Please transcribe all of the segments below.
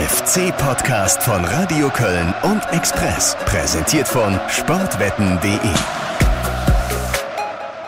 FC-Podcast von Radio Köln und Express. Präsentiert von sportwetten.de.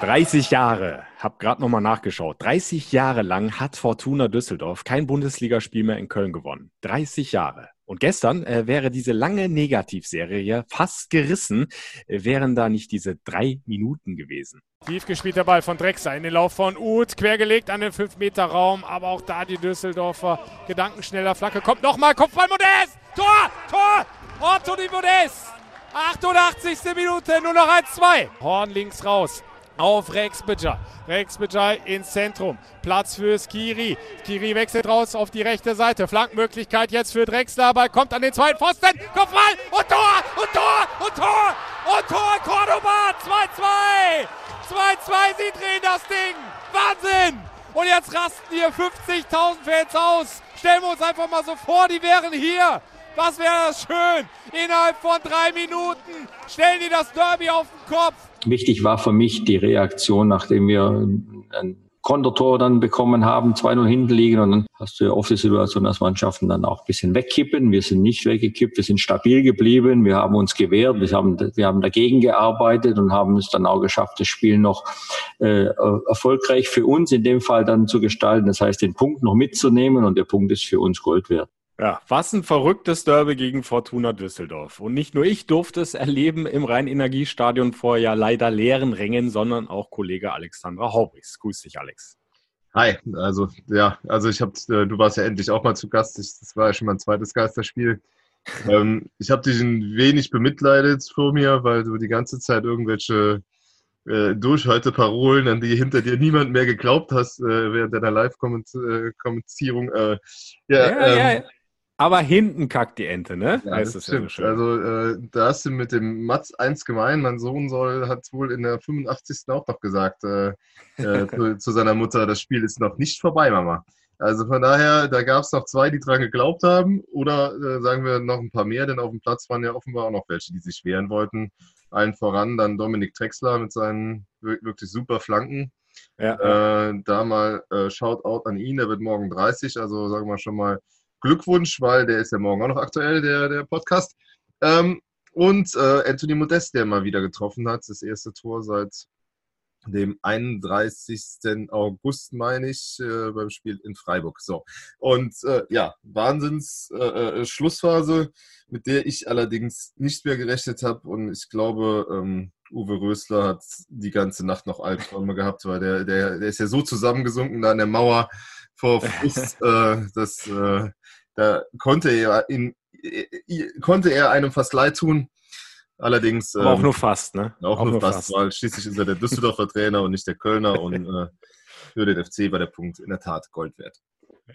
30 Jahre, hab gerade nochmal nachgeschaut. 30 Jahre lang hat Fortuna Düsseldorf kein Bundesligaspiel mehr in Köln gewonnen. 30 Jahre. Und gestern äh, wäre diese lange Negativserie fast gerissen, äh, wären da nicht diese drei Minuten gewesen. Tief gespielt der Ball von Drexler in den Lauf von Uth, quergelegt an den 5-Meter-Raum, aber auch da die Düsseldorfer gedankenschneller Flagge. Kommt nochmal, Kopfball Modest! Tor! Tor! Anthony Modest! 88. Minute, nur noch 1-2. Horn links raus auf Rex Bidger. Rex Bidger ins Zentrum. Platz für Skiri. Skiri wechselt raus auf die rechte Seite. Flankmöglichkeit jetzt für Drexler. Ball kommt an den zweiten Pfosten. Kopfball und Tor und Tor und Tor und Tor. Cordoba 2-2. 2-2. Sie drehen das Ding. Wahnsinn. Und jetzt rasten hier 50.000 Fans aus. Stellen wir uns einfach mal so vor, die wären hier. Was wäre das schön? Innerhalb von drei Minuten stellen die das Derby auf den Kopf. Wichtig war für mich die Reaktion, nachdem wir ein Kontertor dann bekommen haben, 2-0 hinten liegen und dann hast du ja oft die Situation, dass Mannschaften dann auch ein bisschen wegkippen. Wir sind nicht weggekippt, wir sind stabil geblieben, wir haben uns gewehrt, wir haben, wir haben dagegen gearbeitet und haben es dann auch geschafft, das Spiel noch äh, erfolgreich für uns in dem Fall dann zu gestalten. Das heißt, den Punkt noch mitzunehmen und der Punkt ist für uns Gold wert. Ja, was ein verrücktes Derby gegen Fortuna Düsseldorf. Und nicht nur ich durfte es erleben im Rhein-Energiestadion vor ja leider leeren Rängen, sondern auch Kollege Alexandra Haubrichs. Grüß dich, Alex. Hi, also ja, also ich habe, äh, du warst ja endlich auch mal zu Gast. Ich, das war ja schon mein zweites Geisterspiel. ähm, ich habe dich ein wenig bemitleidet vor mir, weil du die ganze Zeit irgendwelche äh, Durchhalteparolen, an die hinter dir niemand mehr geglaubt hast äh, während deiner Live-Kommentierung. Äh, ja, ja, ähm, ja, aber hinten kackt die Ente, ne? Ja, heißt das stimmt. Ja also äh, da hast du mit dem Mats eins gemein. Mein Sohn soll, hat wohl in der 85. auch noch gesagt äh, äh, zu, zu, seiner Mutter, das Spiel ist noch nicht vorbei, Mama. Also von daher, da gab es noch zwei, die dran geglaubt haben. Oder äh, sagen wir noch ein paar mehr, denn auf dem Platz waren ja offenbar auch noch welche, die sich wehren wollten. Allen voran dann Dominik Drexler mit seinen wirklich super Flanken. Ja. Äh, da mal Shoutout an ihn, der wird morgen 30, also sagen wir schon mal Glückwunsch, weil der ist ja morgen auch noch aktuell, der, der Podcast. Ähm, und äh, Anthony Modest, der mal wieder getroffen hat, das erste Tor seit dem 31. August, meine ich, äh, beim Spiel in Freiburg. So. Und äh, ja, Wahnsinns äh, äh Schlussphase, mit der ich allerdings nicht mehr gerechnet habe. Und ich glaube, ähm, Uwe Rösler hat die ganze Nacht noch Albträume gehabt, weil der, der, der ist ja so zusammengesunken da an der Mauer vor Frust, äh, dass äh, da konnte er ihn, konnte er einem fast leid tun. Allerdings. Aber auch ähm, nur fast, ne? Auch, auch nur, fast, fast, weil schließlich ist er der Düsseldorfer Trainer und nicht der Kölner und äh, für den FC war der Punkt in der Tat Gold wert.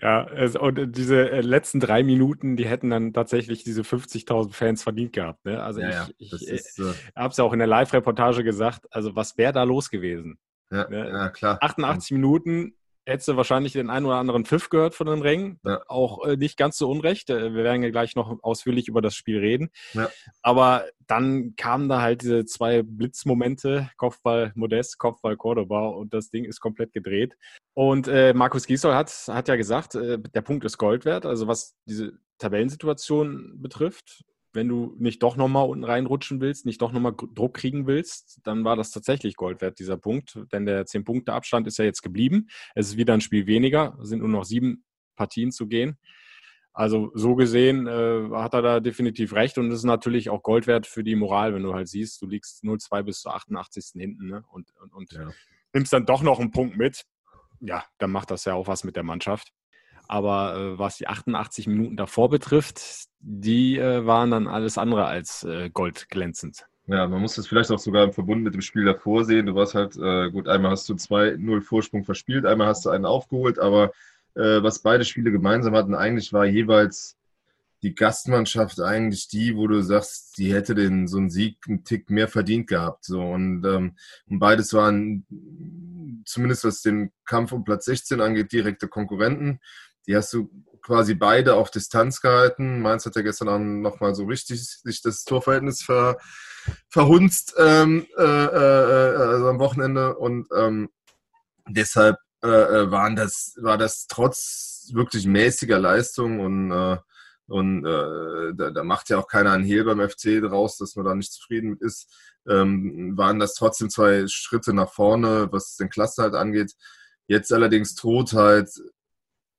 Ja, und diese äh, letzten drei Minuten, die hätten dann tatsächlich diese 50.000 Fans verdient gehabt. Ne? Also ja, ich, ja, ich äh, habe es ja auch in der Live-Reportage gesagt, also was wäre da los gewesen? Ja, ne? ja, klar. 88 Minuten, hättest du wahrscheinlich den einen oder anderen Pfiff gehört von den Rängen. Ja. Auch äh, nicht ganz so unrecht. Äh, wir werden ja gleich noch ausführlich über das Spiel reden. Ja. Aber dann kamen da halt diese zwei Blitzmomente, Kopfball Modest, Kopfball Cordoba und das Ding ist komplett gedreht. Und äh, Markus Giesel hat, hat ja gesagt, äh, der Punkt ist Gold wert. Also was diese Tabellensituation betrifft, wenn du nicht doch nochmal unten reinrutschen willst, nicht doch nochmal Druck kriegen willst, dann war das tatsächlich Gold wert, dieser Punkt. Denn der 10-Punkte-Abstand ist ja jetzt geblieben. Es ist wieder ein Spiel weniger, es sind nur noch sieben Partien zu gehen. Also so gesehen äh, hat er da definitiv recht und es ist natürlich auch Gold wert für die Moral, wenn du halt siehst, du liegst 0-2 bis zur 88. hinten ne? und, und, und ja. nimmst dann doch noch einen Punkt mit. Ja, dann macht das ja auch was mit der Mannschaft. Aber äh, was die 88 Minuten davor betrifft, die äh, waren dann alles andere als äh, goldglänzend. Ja, man muss das vielleicht auch sogar im Verbund mit dem Spiel davor sehen. Du warst halt, äh, gut, einmal hast du 2-0 Vorsprung verspielt, einmal hast du einen aufgeholt, aber äh, was beide Spiele gemeinsam hatten, eigentlich war jeweils die Gastmannschaft eigentlich die, wo du sagst, die hätte den so einen Sieg einen Tick mehr verdient gehabt. So und, ähm, und beides waren zumindest was den Kampf um Platz 16 angeht, direkte Konkurrenten. Die hast du quasi beide auf Distanz gehalten. Mainz hat ja gestern Abend nochmal so richtig sich das Torverhältnis ver, verhunzt ähm, äh, äh, also am Wochenende und ähm, deshalb äh, äh, waren das, war das trotz wirklich mäßiger Leistung und äh, Und äh, da, da, macht ja auch keiner einen Hehl beim FC draus, dass man da nicht zufrieden ist. Ähm, waren das trotzdem zwei Schritte nach vorne, was den Cluster halt angeht. Jetzt allerdings droht halt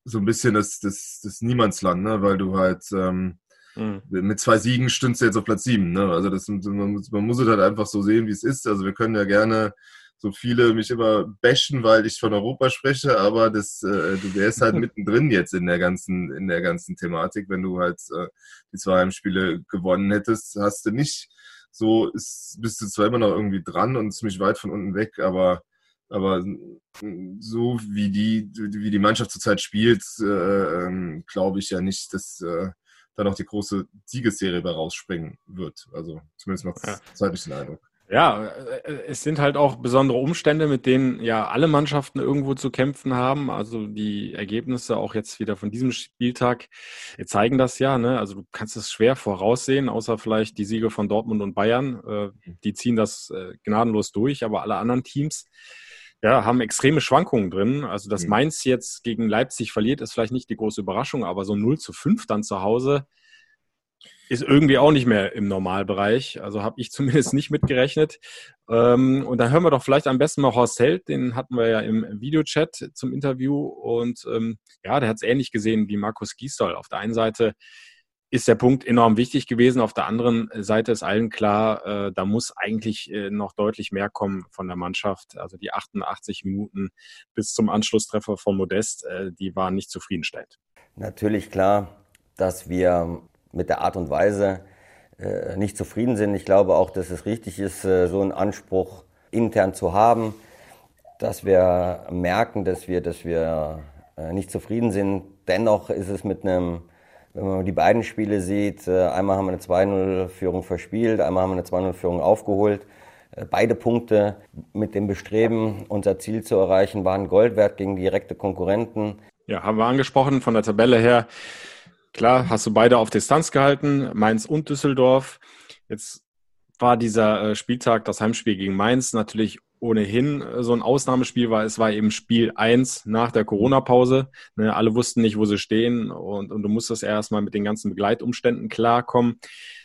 so ein bisschen das, das, das Niemandsland, ne? weil du halt ähm, mhm. mit zwei Siegen stündest du jetzt auf Platz sieben. Ne? Also das, man, man muss es halt einfach so sehen, wie es ist. Also wir können ja gerne so viele mich immer bashen, weil ich von Europa spreche, aber das, äh, du wärst halt mittendrin jetzt in der ganzen, in der ganzen Thematik. Wenn du halt äh, die zwei Heimspiele gewonnen hättest, hast du nicht so, ist, bist du zwar immer noch irgendwie dran und ziemlich weit von unten weg, aber aber so wie die, wie die Mannschaft zurzeit spielt, äh, ähm, glaube ich ja nicht, dass äh, da noch die große Siegesserie bei rausspringen wird. Also zumindest macht es ja. zeitlich den Eindruck. Ja, äh, es sind halt auch besondere Umstände, mit denen ja alle Mannschaften irgendwo zu kämpfen haben. Also die Ergebnisse auch jetzt wieder von diesem Spieltag zeigen das ja. Ne? Also du kannst es schwer voraussehen, außer vielleicht die Siege von Dortmund und Bayern. Äh, die ziehen das gnadenlos durch, aber alle anderen Teams ja, haben extreme Schwankungen drin. Also, dass mhm. Mainz jetzt gegen Leipzig verliert, ist vielleicht nicht die große Überraschung, aber so 0 zu 5 dann zu Hause ist irgendwie auch nicht mehr im Normalbereich. Also habe ich zumindest nicht mitgerechnet. Ähm, und da hören wir doch vielleicht am besten mal Horst Held, den hatten wir ja im Videochat zum Interview. Und ähm, ja, der hat es ähnlich gesehen wie Markus Gisdol. Auf der einen Seite ist der Punkt enorm wichtig gewesen. Auf der anderen Seite ist allen klar, äh, da muss eigentlich äh, noch deutlich mehr kommen von der Mannschaft. Also die 88 Minuten bis zum Anschlusstreffer von Modest, äh, die waren nicht zufriedenstellend. Natürlich klar, dass wir mit der Art und Weise äh, nicht zufrieden sind. Ich glaube auch, dass es richtig ist, äh, so einen Anspruch intern zu haben, dass wir merken, dass wir, dass wir äh, nicht zufrieden sind. Dennoch ist es mit einem wenn man die beiden Spiele sieht, äh, einmal haben wir eine 2-0-Führung verspielt, einmal haben wir eine 2-0-Führung aufgeholt. Äh, beide Punkte mit dem Bestreben, unser Ziel zu erreichen, waren Gold wert gegen direkte Konkurrenten. Ja, haben wir angesprochen von der Tabelle her. Klar, hast du beide auf Distanz gehalten, Mainz und Düsseldorf. Jetzt war dieser äh, Spieltag, das Heimspiel gegen Mainz, natürlich ohnehin äh, so ein Ausnahmespiel war. Es war eben Spiel 1 nach der Corona-Pause. Ne, alle wussten nicht, wo sie stehen und, und du musstest erstmal mit den ganzen Begleitumständen klarkommen.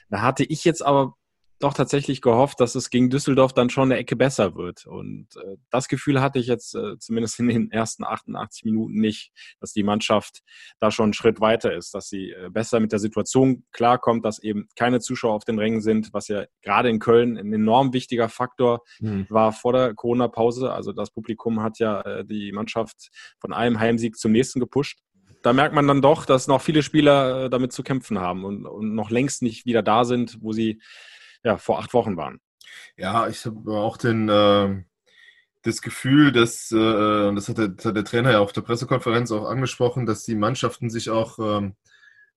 Da hatte ich jetzt aber doch tatsächlich gehofft, dass es gegen Düsseldorf dann schon eine Ecke besser wird. Und äh, das Gefühl hatte ich jetzt äh, zumindest in den ersten 88 Minuten nicht, dass die Mannschaft da schon einen Schritt weiter ist, dass sie äh, besser mit der Situation klarkommt, dass eben keine Zuschauer auf den Rängen sind, was ja gerade in Köln ein enorm wichtiger Faktor mhm. war vor der Corona-Pause. Also das Publikum hat ja äh, die Mannschaft von einem Heimsieg zum nächsten gepusht da merkt man dann doch, dass noch viele Spieler äh, damit zu kämpfen haben und, und, noch längst nicht wieder da sind, wo sie ja, vor acht Wochen waren. Ja, ich habe auch den, äh, das Gefühl, dass, äh, das hat der, das hat der, Trainer ja auf der Pressekonferenz auch angesprochen, dass die Mannschaften sich auch ähm,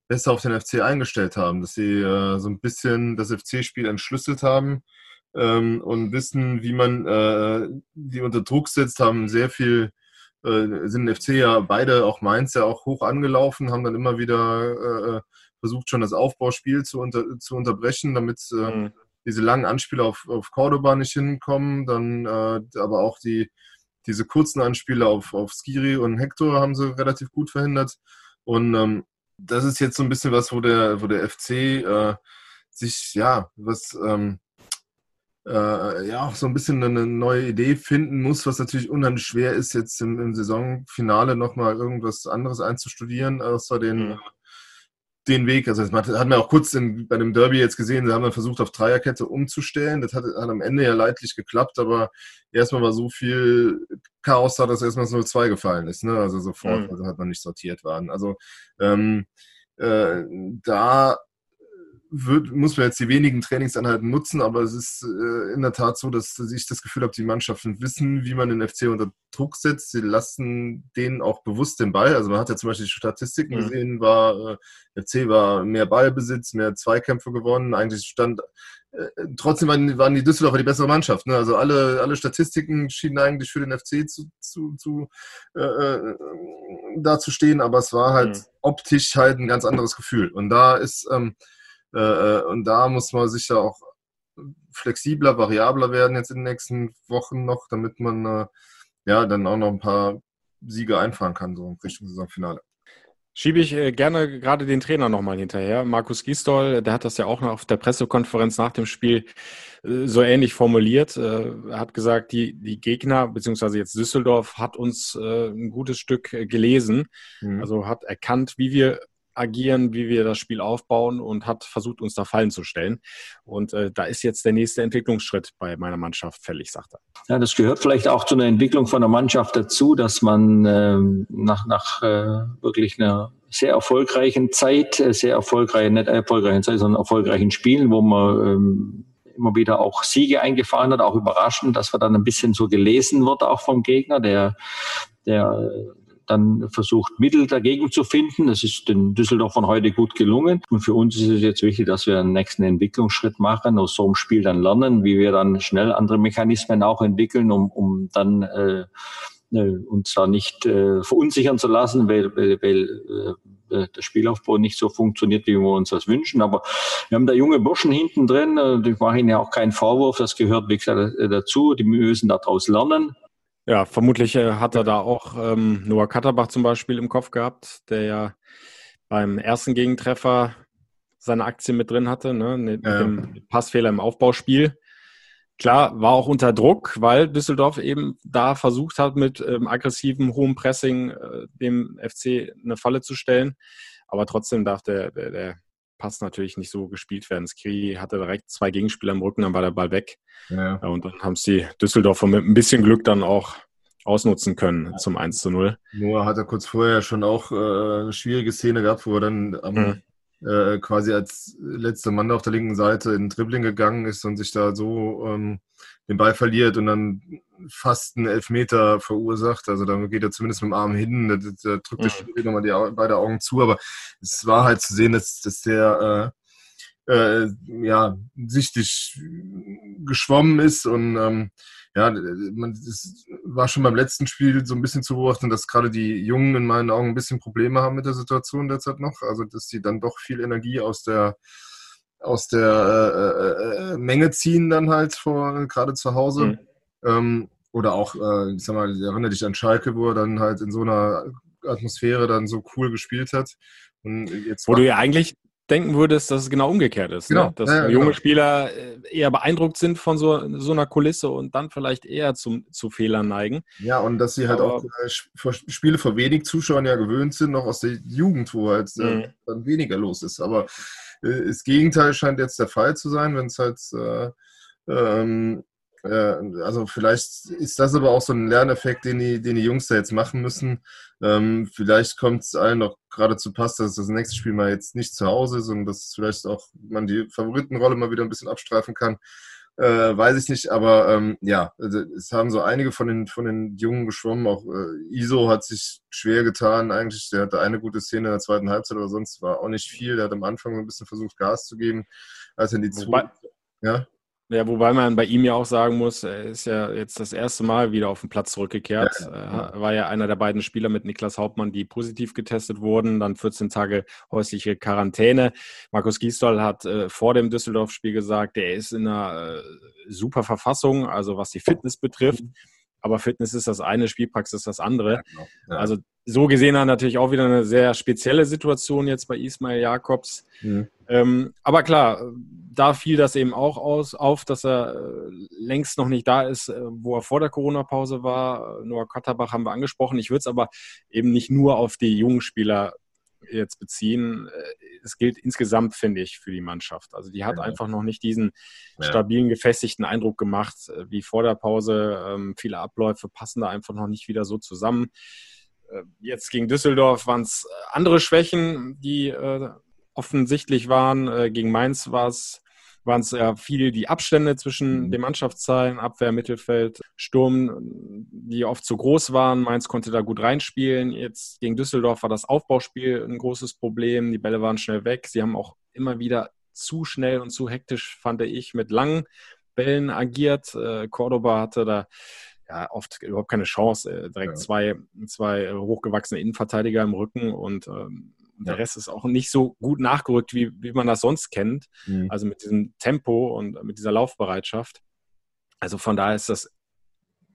besser auf den FC eingestellt haben, dass sie äh, so ein bisschen das FC-Spiel entschlüsselt haben ähm, und wissen, wie man äh, die unter Druck setzt, haben sehr viel äh, sind FC ja beide, auch Mainz ja auch hoch angelaufen, haben dann immer wieder äh, versucht schon das Aufbauspiel zu, unter, zu unterbrechen, damit äh, mhm. diese langen Anspiele auf, auf Cordoba nicht hinkommen. Dann äh, aber auch die, diese kurzen Anspiele auf, auf Skiri und Hector haben sie relativ gut verhindert. Und ähm, das ist jetzt so ein bisschen was, wo der, wo der FC äh, sich, ja, was ähm, äh, ja auch so ein bisschen eine neue Idee finden muss, was natürlich unheimlich schwer ist, jetzt im, im Saisonfinale nochmal irgendwas anderes einzustudieren, außer den mhm den Weg, also das hat man auch kurz in, bei dem Derby jetzt gesehen, sie haben dann versucht, auf Dreierkette umzustellen. Das hat, hat am Ende ja leidlich geklappt, aber erstmal war so viel Chaos da, dass erstmal 0-2 gefallen ist. Ne? Also sofort, mhm. also hat man nicht sortiert waren. Also ähm, äh, da wird, muss man jetzt die wenigen Trainingseinheiten nutzen, aber es ist äh, in der Tat so, dass ich das Gefühl habe, die Mannschaften wissen, wie man den FC unter Druck setzt. Sie lassen denen auch bewusst den Ball. Also man hat ja zum Beispiel die Statistiken mhm. gesehen, war äh, FC war mehr Ballbesitz, mehr Zweikämpfe gewonnen. Eigentlich stand äh, trotzdem waren, waren, die Düsseldorfer die bessere Mannschaft. Ne? Also alle, alle Statistiken schienen eigentlich für den FC zu, zu, zu äh, äh dazustehen, aber es war halt mhm. optisch halt ein ganz anderes Gefühl. Und da ist ähm, äh, äh, und da muss man sicher auch flexibler, variabler werden jetzt in den nächsten Wochen noch, damit man äh, ja dann auch noch ein paar Siege einfahren kann, so in Richtung Saisonfinale. Schiebe ich äh, gerne gerade den Trainer nochmal hinterher. Markus Gisdol, der hat das ja auch noch auf der Pressekonferenz nach dem Spiel äh, so ähnlich formuliert. Äh, er hat gesagt, die, die Gegner, beziehungsweise jetzt Düsseldorf, hat uns ein gutes Stück gelesen. Mhm. Also hat erkannt, wie wir agieren, wie wir das Spiel aufbauen und hat versucht, uns da Fallen zu stellen. Und äh, da ist jetzt der nächste Entwicklungsschritt bei meiner Mannschaft fällig, sagt er. Ja, das gehört vielleicht auch zu einer Entwicklung von der Mannschaft dazu, dass man äh, nach, nach äh, wirklich einer sehr erfolgreichen Zeit, äh, sehr erfolgreichen, nicht erfolgreichen Zeit, sondern erfolgreichen Spielen, wo man ähm, immer wieder auch Siege eingefahren hat, auch überraschend, dass man dann ein bisschen so gelesen wird auch vom Gegner, der, der dann versucht, Mittel dagegen zu finden. Das ist den Düsseldorf von heute gut gelungen. Und für uns ist es jetzt wichtig, dass wir einen nächsten Entwicklungsschritt machen, aus so einem Spiel dann lernen, wie wir dann schnell andere Mechanismen auch entwickeln, um, um dann äh, äh uns da nicht äh, verunsichern zu lassen, weil, weil, weil äh, der Spielaufbau nicht so funktioniert, wie wir uns das wünschen. Aber wir haben da junge Burschen hinten drin. Äh, ich mache ihnen ja auch keinen Vorwurf. Das gehört, wie gesagt, dazu. Die müssen daraus lernen. Ja, vermutlich äh, hat er da auch ähm, Noah Katterbach zum Beispiel im Kopf gehabt, der ja beim ersten Gegentreffer seine Aktie mit drin hatte, ne, mit ja. dem Passfehler im Aufbauspiel. Klar, war auch unter Druck, weil Düsseldorf eben da versucht hat, mit ähm, aggressivem, hohem Pressing äh, dem FC eine Falle zu stellen. Aber trotzdem darf der, der, der Pass natürlich nicht so gespielt werden. Skiri hatte direkt zwei Gegenspieler im Rücken, dann war der Ball weg. Ja. Und dann haben es die Düsseldorfer mit ein bisschen Glück dann auch ausnutzen können ja. zum 1 zu 0. Noah hat er kurz vorher schon auch äh, eine schwierige Szene gehabt, wo er dann am, mhm. Äh, quasi als letzter Mann auf der linken Seite in Dribbling gegangen ist und sich da so ähm, den Ball verliert und dann fast einen Elfmeter verursacht. Also da geht er zumindest mit dem Arm hin, da, da drückt der Spieler nochmal die beide Augen zu, aber es war halt zu sehen, dass, dass der äh, äh, ja sichtlich geschwommen ist und ähm, ja, man, das war schon beim letzten Spiel so ein bisschen zu beobachten, dass gerade die Jungen in meinen Augen ein bisschen Probleme haben mit der Situation derzeit noch. Also dass sie dann doch viel Energie aus der aus der äh, äh, äh, Menge ziehen dann halt vor, gerade zu Hause. Mhm. Ähm, oder auch, äh, ich sag mal, ich erinnere dich an Schalke, wo er dann halt in so einer Atmosphäre dann so cool gespielt hat. wo du ja eigentlich denken würdest, dass es genau umgekehrt ist. Ne? Genau. Ne? Dass ja, ja, junge genau. Spieler äh, eher beeindruckt sind von so, so einer Kulisse und dann vielleicht eher zum, zu Fehlern neigen. Ja, und dass sie halt Aber, auch äh, Spiele vor wenig Zuschauern ja gewöhnt sind, noch aus der Jugend, wo halt äh, mhm. dann weniger los ist. Aber äh, das Gegenteil scheint jetzt der Fall zu sein, wenn es halt äh, ähm, äh, also vielleicht ist das aber auch so ein Lerneffekt, den die, den die Jungs da jetzt machen müssen. Ähm, vielleicht kommt es allen noch gerade zu Pass, dass das nächste Spiel mal jetzt nicht zu Hause ist und dass vielleicht auch man die Favoritenrolle mal wieder ein bisschen abstreifen kann. Äh, weiß ich nicht, aber ähm, ja, also es haben so einige von den, von den Jungen geschwommen. Auch äh, Iso hat sich schwer getan eigentlich. Der hatte eine gute Szene in der zweiten Halbzeit, aber sonst war auch nicht viel. Der hat am Anfang so ein bisschen versucht, Gas zu geben, als er in die Wobei, ja? Ja, wobei man bei ihm ja auch sagen muss, er ist ja jetzt das erste Mal wieder auf den Platz zurückgekehrt. Ja. War ja einer der beiden Spieler mit Niklas Hauptmann, die positiv getestet wurden, dann 14 Tage häusliche Quarantäne. Markus Gisdol hat äh, vor dem Düsseldorf-Spiel gesagt, er ist in einer äh, super Verfassung, also was die Fitness betrifft. Mhm. Aber Fitness ist das eine, Spielpraxis ist das andere. Ja, genau. ja. Also so gesehen hat natürlich auch wieder eine sehr spezielle Situation jetzt bei Ismail Jakobs. Mhm. Ähm, aber klar, da fiel das eben auch aus, auf, dass er äh, längst noch nicht da ist, äh, wo er vor der Corona-Pause war. Noah Katterbach haben wir angesprochen. Ich würde es aber eben nicht nur auf die jungen Spieler jetzt beziehen. Äh, es gilt insgesamt, finde ich, für die Mannschaft. Also die hat ja. einfach noch nicht diesen stabilen, gefestigten Eindruck gemacht wie vor der Pause. Ähm, viele Abläufe passen da einfach noch nicht wieder so zusammen. Jetzt gegen Düsseldorf waren es andere Schwächen, die offensichtlich waren. gegen Mainz war es waren es ja viel die Abstände zwischen mhm. den Mannschaftszahlen, Abwehr, Mittelfeld, Sturm, die oft zu groß waren. Mainz konnte da gut reinspielen. Jetzt gegen Düsseldorf war das Aufbauspiel ein großes Problem. Die Bälle waren schnell weg. Sie haben auch immer wieder zu schnell und zu hektisch, fand ich, mit langen Bällen agiert. Äh, Cordoba hatte da ja, oft überhaupt keine Chance. Äh, direkt ja. zwei, zwei hochgewachsene Innenverteidiger im Rücken und ähm, und der Rest ist auch nicht so gut nachgerückt, wie, wie man das sonst kennt. Mhm. Also mit diesem Tempo und mit dieser Laufbereitschaft. Also von daher ist das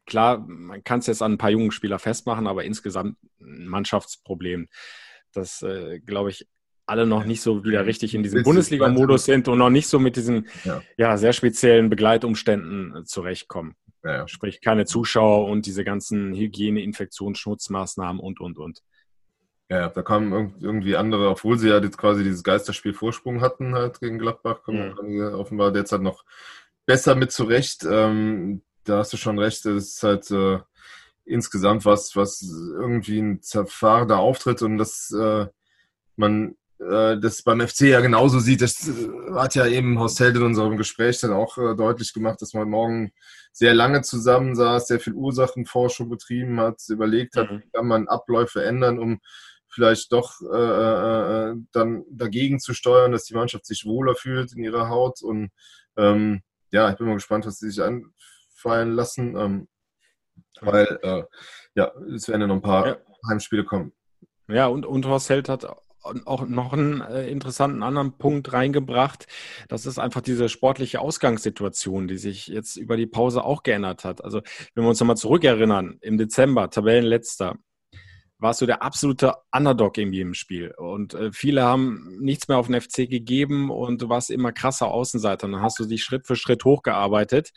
klar, man kann es jetzt an ein paar jungen Spieler festmachen, aber insgesamt ein Mannschaftsproblem. dass, äh, glaube ich, alle noch nicht so wieder richtig in diesem Bundesliga-Modus sind und noch nicht so mit diesen ja. ja sehr speziellen Begleitumständen äh, zurechtkommen. Ja, ja. Sprich, keine Zuschauer und diese ganzen Hygiene, Infektions, Schutzmaßnahmen und, und, und. Ja, da kamen irgendwie andere, obwohl sie ja jetzt quasi dieses Geisterspiel Vorsprung hatten halt gegen Gladbach, kommen mhm. offenbar derzeit noch besser mit zurecht. Ähm, da hast du schon recht, das ist halt äh, insgesamt was, was irgendwie ein zerfahrender Auftritt und das äh, man äh, das beim FC ja genauso sieht. Das äh, hat ja eben Horst Held in unserem Gespräch dann auch äh, deutlich gemacht, dass man morgen sehr lange zusammensaß, sehr viel Ursachenforschung betrieben hat, überlegt hat, mhm. wie kann man Abläufe ändern, um vielleicht doch äh, äh, dann dagegen zu steuern, dass die Mannschaft sich wohler fühlt in ihrer Haut. Und ähm, ja, ich bin mal gespannt, was sie sich einfallen lassen, ähm, weil äh, ja, es werden ja noch ein paar ja. Heimspiele kommen. Ja, und, und Horst Held hat auch noch einen äh, interessanten anderen Punkt reingebracht. Das ist einfach diese sportliche Ausgangssituation, die sich jetzt über die Pause auch geändert hat. Also wenn wir uns nochmal zurückerinnern, im Dezember, Tabellenletzter, warst du der absolute Underdog in jedem Spiel. Und äh, viele haben nichts mehr auf den FC gegeben und du warst immer krasser Außenseiter. Und dann hast du dich Schritt für Schritt hochgearbeitet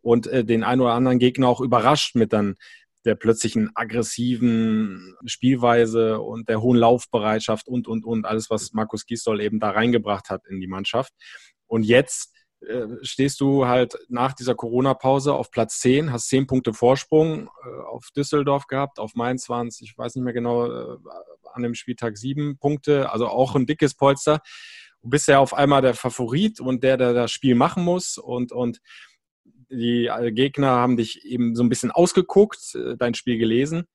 und äh, den einen oder anderen Gegner auch überrascht mit dann der plötzlichen aggressiven Spielweise und der hohen Laufbereitschaft und, und, und, alles, was Markus Gisdol eben da reingebracht hat in die Mannschaft. Und jetzt äh, stehst du halt nach dieser Corona-Pause auf Platz 10, hast 10 Punkte Vorsprung äh, auf Düsseldorf gehabt, auf Mainz waren es, ich weiß nicht mehr genau, äh, an dem Spieltag 7 Punkte, also auch ein dickes Polster. Du bist ja auf einmal der Favorit und der, der das Spiel machen muss und, und die Gegner haben dich eben so ein bisschen ausgeguckt, dein Spiel gelesen.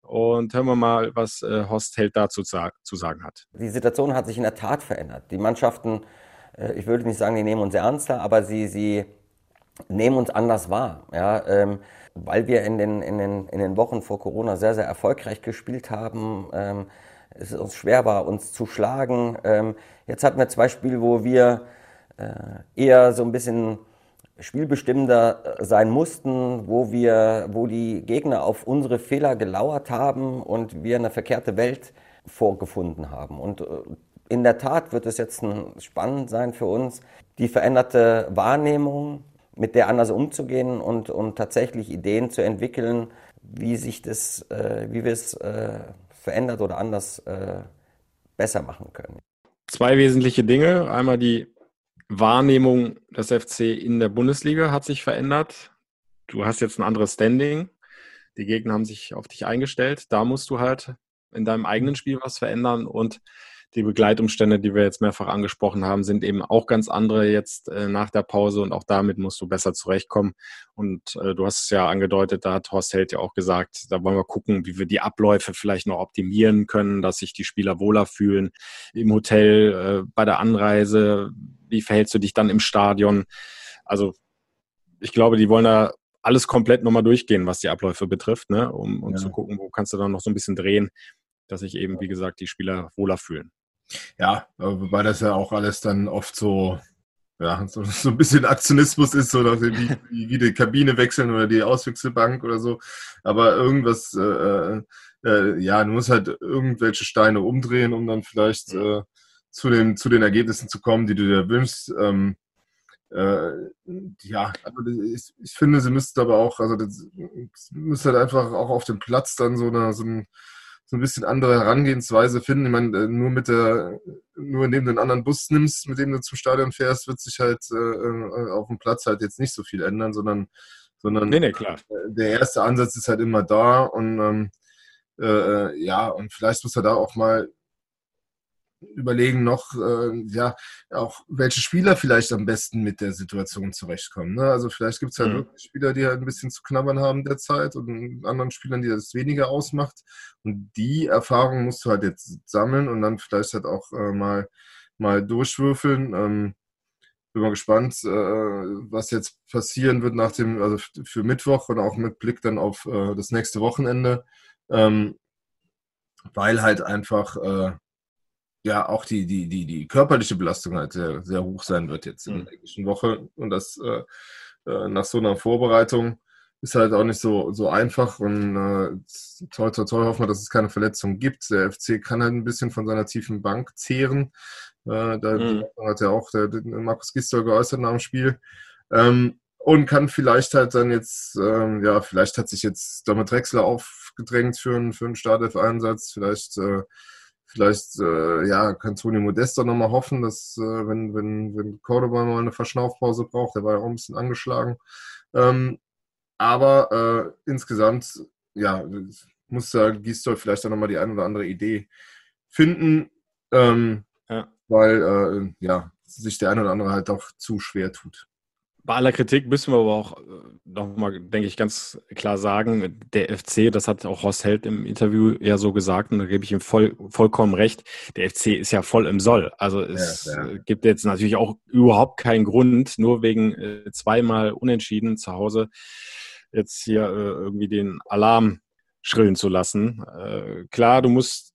Und hören wir mal, was Horst Held dazu zu sagen hat. Die Situation hat sich in der Tat verändert. Die Mannschaften äh, ich würde nicht sagen, die nehmen uns ernster, aber sie, sie nehmen uns anders wahr. Ja, ähm, weil wir in den, in, den, in den Wochen vor Corona sehr, sehr erfolgreich gespielt haben. Ähm, es uns schwer war, uns zu schlagen. Ähm, jetzt hatten wir zwei Spiele, wo wir äh, eher so ein bisschen spielbestimmender äh, sein mussten, wo wir, wo die Gegner auf unsere Fehler gelauert haben und wir eine verkehrte Welt vorgefunden haben. Und äh, in der Tat wird es jetzt spannend sein für uns, die veränderte Wahrnehmung, mit der anders umzugehen und, und tatsächlich Ideen zu entwickeln, wie sich das, äh, wie wir es äh, verändert oder anders äh, besser machen können. Zwei wesentliche Dinge. Einmal die Wahrnehmung des FC in der Bundesliga hat sich verändert. Du hast jetzt ein anderes Standing. Die Gegner haben sich auf dich eingestellt. Da musst du halt in deinem eigenen Spiel was verändern und die Begleitumstände, die wir jetzt mehrfach angesprochen haben, sind eben auch ganz andere jetzt äh, nach der Pause und auch damit musst du besser zurechtkommen. Und äh, du hast es ja angedeutet, da hat Horst Held ja auch gesagt, da wollen wir gucken, wie wir die Abläufe vielleicht noch optimieren können, dass sich die Spieler wohler fühlen im Hotel, äh, bei der Anreise. Wie verhältst du dich dann im Stadion? Also ich glaube, die wollen da alles komplett nochmal durchgehen, was die Abläufe betrifft, ne? um, um ja. zu gucken, wo kannst du dann noch so ein bisschen drehen, dass sich eben, wie gesagt, die Spieler wohler fühlen. Ja, wobei das ja auch alles dann oft so, ja, so, so ein bisschen Aktionismus ist, so wie, wie, wie die Kabine wechseln oder die Auswechselbank oder so. Aber irgendwas, äh, äh, äh, ja, du musst halt irgendwelche Steine umdrehen, um dann vielleicht äh, zu, den, zu den Ergebnissen zu kommen, die du dir wünschst. Ähm, äh, ja, also ich, ich, finde, sie müsste aber auch, also das, müsste halt einfach auch auf dem Platz dann so, eine, so ein so ein bisschen andere Herangehensweise finden. Ich meine, äh, nur mit der, nur indem du einen anderen Bus nimmst, mit dem du zum Stadion fährst, wird sich halt äh, äh, auf dem Platz halt jetzt nicht so viel ändern, sondern, sondern nee, nee, klar. der erste Ansatz ist halt immer da und ähm, äh, ja, und vielleicht muss er da auch mal überlegen noch, äh, ja, auch welche Spieler vielleicht am besten mit der Situation zurechtkommen. Ne? Also vielleicht gibt es halt mhm. wirklich Spieler, die halt ein bisschen zu knabbern haben derzeit und anderen Spielern, die das weniger ausmacht. Und die Erfahrung musst du halt jetzt sammeln und dann vielleicht halt auch äh, mal, mal durchwürfeln. Ähm, bin mal gespannt, äh, was jetzt passieren wird nach dem, also für Mittwoch und auch mit Blick dann auf äh, das nächste Wochenende. Ähm, weil halt einfach äh, ja auch die, die, die, die körperliche Belastung halt sehr, sehr hoch sein wird jetzt in der mhm. englischen Woche. Und das äh, äh, nach so einer Vorbereitung. ist halt auch nicht so, so einfach und äh, toll, toll, toll hoffen wir, dass es keine Verletzungen gibt. Der FC kann halt ein bisschen von seiner tiefen Bank zehren. Äh, da mhm. hat ja auch der, der Markus Gisdol geäußert nach dem Spiel. Ähm, und kann vielleicht halt dann jetzt, ähm, ja, vielleicht hat sich jetzt damit Drexler aufgedrängt für einen, für einen Startelf-Einsatz. Vielleicht, äh, vielleicht, äh, ja, kann Toni Modesta nochmal hoffen, dass, äh, wenn, wenn, wenn Cordoba mal eine Verschnaufpause braucht, der war ja auch ein bisschen angeschlagen. Ähm, aber äh, insgesamt, ja, muss da Gistol vielleicht auch nochmal die ein oder andere Idee finden, ähm, ja. weil, äh, ja, sich der ein oder andere halt auch zu schwer tut. Bei aller Kritik müssen wir aber auch äh, nochmal, denke ich, ganz klar sagen, der FC, das hat auch Horst Held im Interview ja so gesagt, und da gebe ich ihm voll, vollkommen recht, der FC ist ja voll im Soll. Also es ja, ja. gibt jetzt natürlich auch überhaupt keinen Grund, nur wegen äh, zweimal Unentschieden zu Hause jetzt hier äh, irgendwie den Alarm schrillen zu lassen. klar, du musst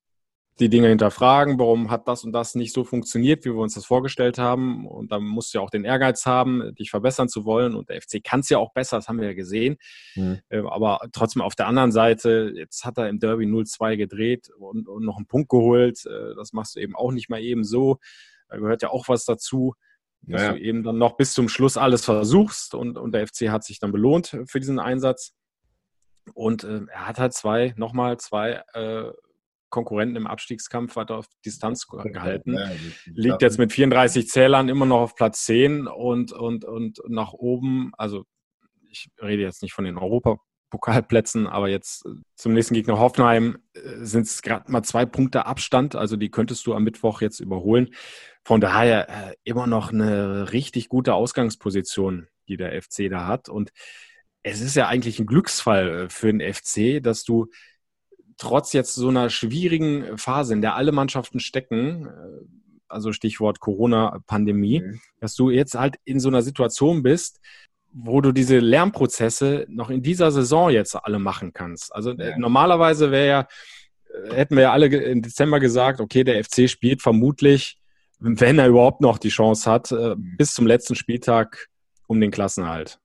die Dinge hinterfragen, warum hat das und das nicht so funktioniert, wie wir uns das vorgestellt haben. Und dann musst du ja auch den Ehrgeiz haben, dich verbessern zu wollen. Und der FC kann es ja auch besser, das haben wir ja gesehen. Mhm. Aber trotzdem auf der anderen Seite, jetzt hat er im Derby 0-2 gedreht und, und, noch einen Punkt geholt. Äh, das machst du eben auch nicht mal eben so. Da gehört ja auch was dazu, dass naja. du eben dann noch bis zum Schluss alles versuchst. Und, und der FC hat sich dann belohnt für diesen Einsatz. Und äh, er hat halt zwei, nochmal zwei äh, Konkurrenten im Abstiegskampf weiter auf Distanz gehalten. Ja, Liegt jetzt mit 34 Zählern immer noch auf Platz 10 und, und, und nach oben, also ich rede jetzt nicht von den Europapokalplätzen, aber jetzt äh, zum nächsten Gegner Hoffenheim äh, sind es gerade mal zwei Punkte Abstand, also die könntest du am Mittwoch jetzt überholen. Von daher äh, immer noch eine richtig gute Ausgangsposition, die der FC da hat. Und es ist ja eigentlich ein Glücksfall für den FC, dass du trotz jetzt so einer schwierigen Phase, in der alle Mannschaften stecken, äh, also Stichwort Corona-Pandemie, mhm. dass du jetzt halt in so einer Situation bist, wo du diese Lernprozesse noch in dieser Saison jetzt alle machen kannst. Also äh, ja. normalerweise wäre ja, äh, hätten wir ja alle im Dezember gesagt, okay, der FC spielt vermutlich, wenn er überhaupt noch die Chance hat, mhm. bis zum letzten Spieltag um den Klassenhalt.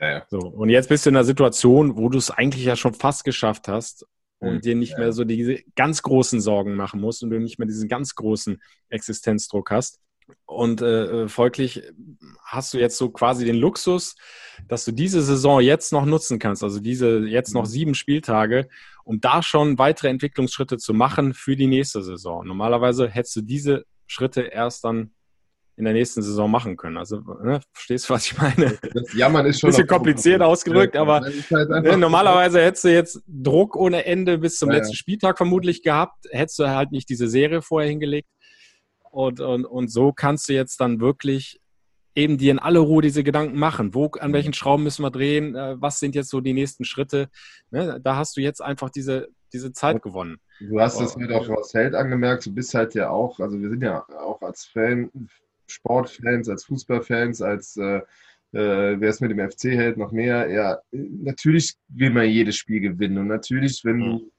Ja, ja. So, und jetzt bist du in einer Situation, wo du es eigentlich ja schon fast geschafft hast und hm, dir nicht ja. mehr so diese ganz großen Sorgen machen musst und du nicht mehr diesen ganz großen Existenzdruck hast. Und äh, äh, folglich hast du jetzt so quasi den Luxus, dass du diese Saison jetzt noch nutzen kannst, also diese jetzt noch mhm. sieben Spieltage, um da schon weitere Entwicklungsschritte zu machen für die nächste Saison. Normalerweise hättest du diese Schritte erst dann in der nächsten Saison machen können. Also, ne, verstehst du, was ich meine? Das Jammern ist schon. Ein bisschen kompliziert ausgedrückt, aber halt ne, normalerweise hättest du jetzt Druck ohne Ende bis zum ja, letzten Spieltag vermutlich gehabt, hättest du halt nicht diese Serie vorher hingelegt. Und, und, und so kannst du jetzt dann wirklich eben dir in aller Ruhe diese Gedanken machen. Wo, an welchen Schrauben müssen wir drehen? Äh, was sind jetzt so die nächsten Schritte? Ne, da hast du jetzt einfach diese, diese Zeit gewonnen. Du hast das mit auch aus Held angemerkt. Du bist halt ja auch, also wir sind ja auch als Fan, Sportfans, als Fußballfans, als äh, äh, wer es mit dem FC hält, noch mehr. Ja, natürlich will man jedes Spiel gewinnen. Und natürlich, wenn du,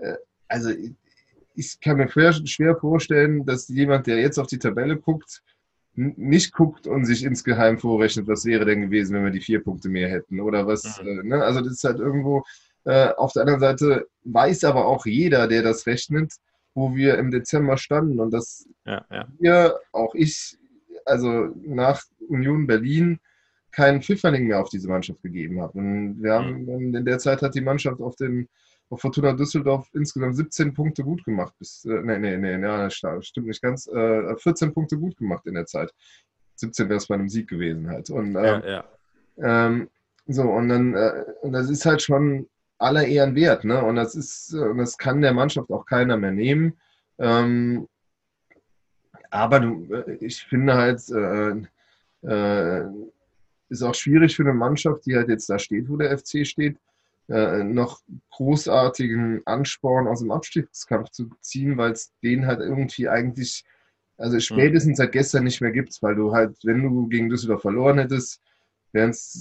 äh, also ich kann mir schwer, schwer vorstellen, dass jemand, der jetzt auf die Tabelle guckt, nicht guckt und sich insgeheim vorrechnet, was wäre denn gewesen, wenn wir die vier Punkte mehr hätten oder was. Mhm. Äh, ne? Also das ist halt irgendwo, äh, auf der anderen Seite weiß aber auch jeder, der das rechnet, wo wir im Dezember standen und dass ja, ja. wir, auch ich, also nach Union Berlin, keinen Pfifferling mehr auf diese Mannschaft gegeben habe. Und wir haben mhm. in der Zeit hat die Mannschaft auf den auf Fortuna Düsseldorf insgesamt 17 Punkte gut gemacht. Bis, äh, nee, nee, nee, nee, stimmt nicht ganz. Äh, 14 Punkte gut gemacht in der Zeit. 17 wäre es bei einem Sieg gewesen halt. Und, äh, ja, ja. Ähm, so, und dann, äh, und das ist halt schon aller Ehren wert. Ne? Und das ist, das kann der Mannschaft auch keiner mehr nehmen. Ähm, aber du, äh, ich finde halt, äh, äh, ist auch schwierig für eine Mannschaft, die halt jetzt da steht, wo der FC steht, äh, noch großartigen Ansporn aus dem Abstiegskampf zu ziehen, weil es den halt irgendwie eigentlich, also spätestens seit gestern nicht mehr gibt, weil du halt, wenn du gegen Düsseldorf verloren hättest, wären es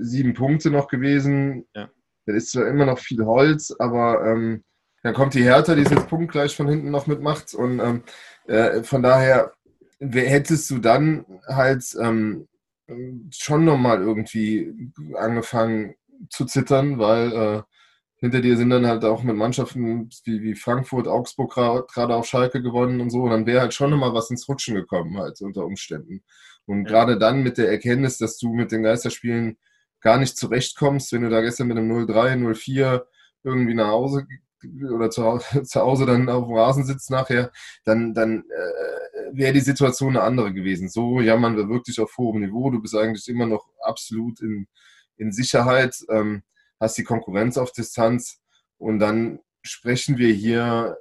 sieben Punkte noch gewesen. Ja. Das ist zwar immer noch viel Holz, aber ähm, dann kommt die Hertha, die es jetzt punktgleich von hinten noch mitmacht. Und ähm, äh, von daher hättest du dann halt ähm, schon nochmal irgendwie angefangen, zu zittern, weil äh, hinter dir sind dann halt auch mit Mannschaften wie, wie Frankfurt, Augsburg gerade auf Schalke gewonnen und so. Und dann wäre halt schon immer was ins Rutschen gekommen, halt unter Umständen. Und ja. gerade dann mit der Erkenntnis, dass du mit den Geisterspielen gar nicht zurechtkommst, wenn du da gestern mit einem 0-3, 0-4 irgendwie nach Hause oder zu Hause, zu Hause dann auf dem Rasen sitzt nachher, dann, dann äh, wäre die Situation eine andere gewesen. So jammern wir wirklich auf hohem Niveau. Du bist eigentlich immer noch absolut in, in Sicherheit. Ähm, hast die Konkurrenz auf Distanz und dann sprechen wir hier,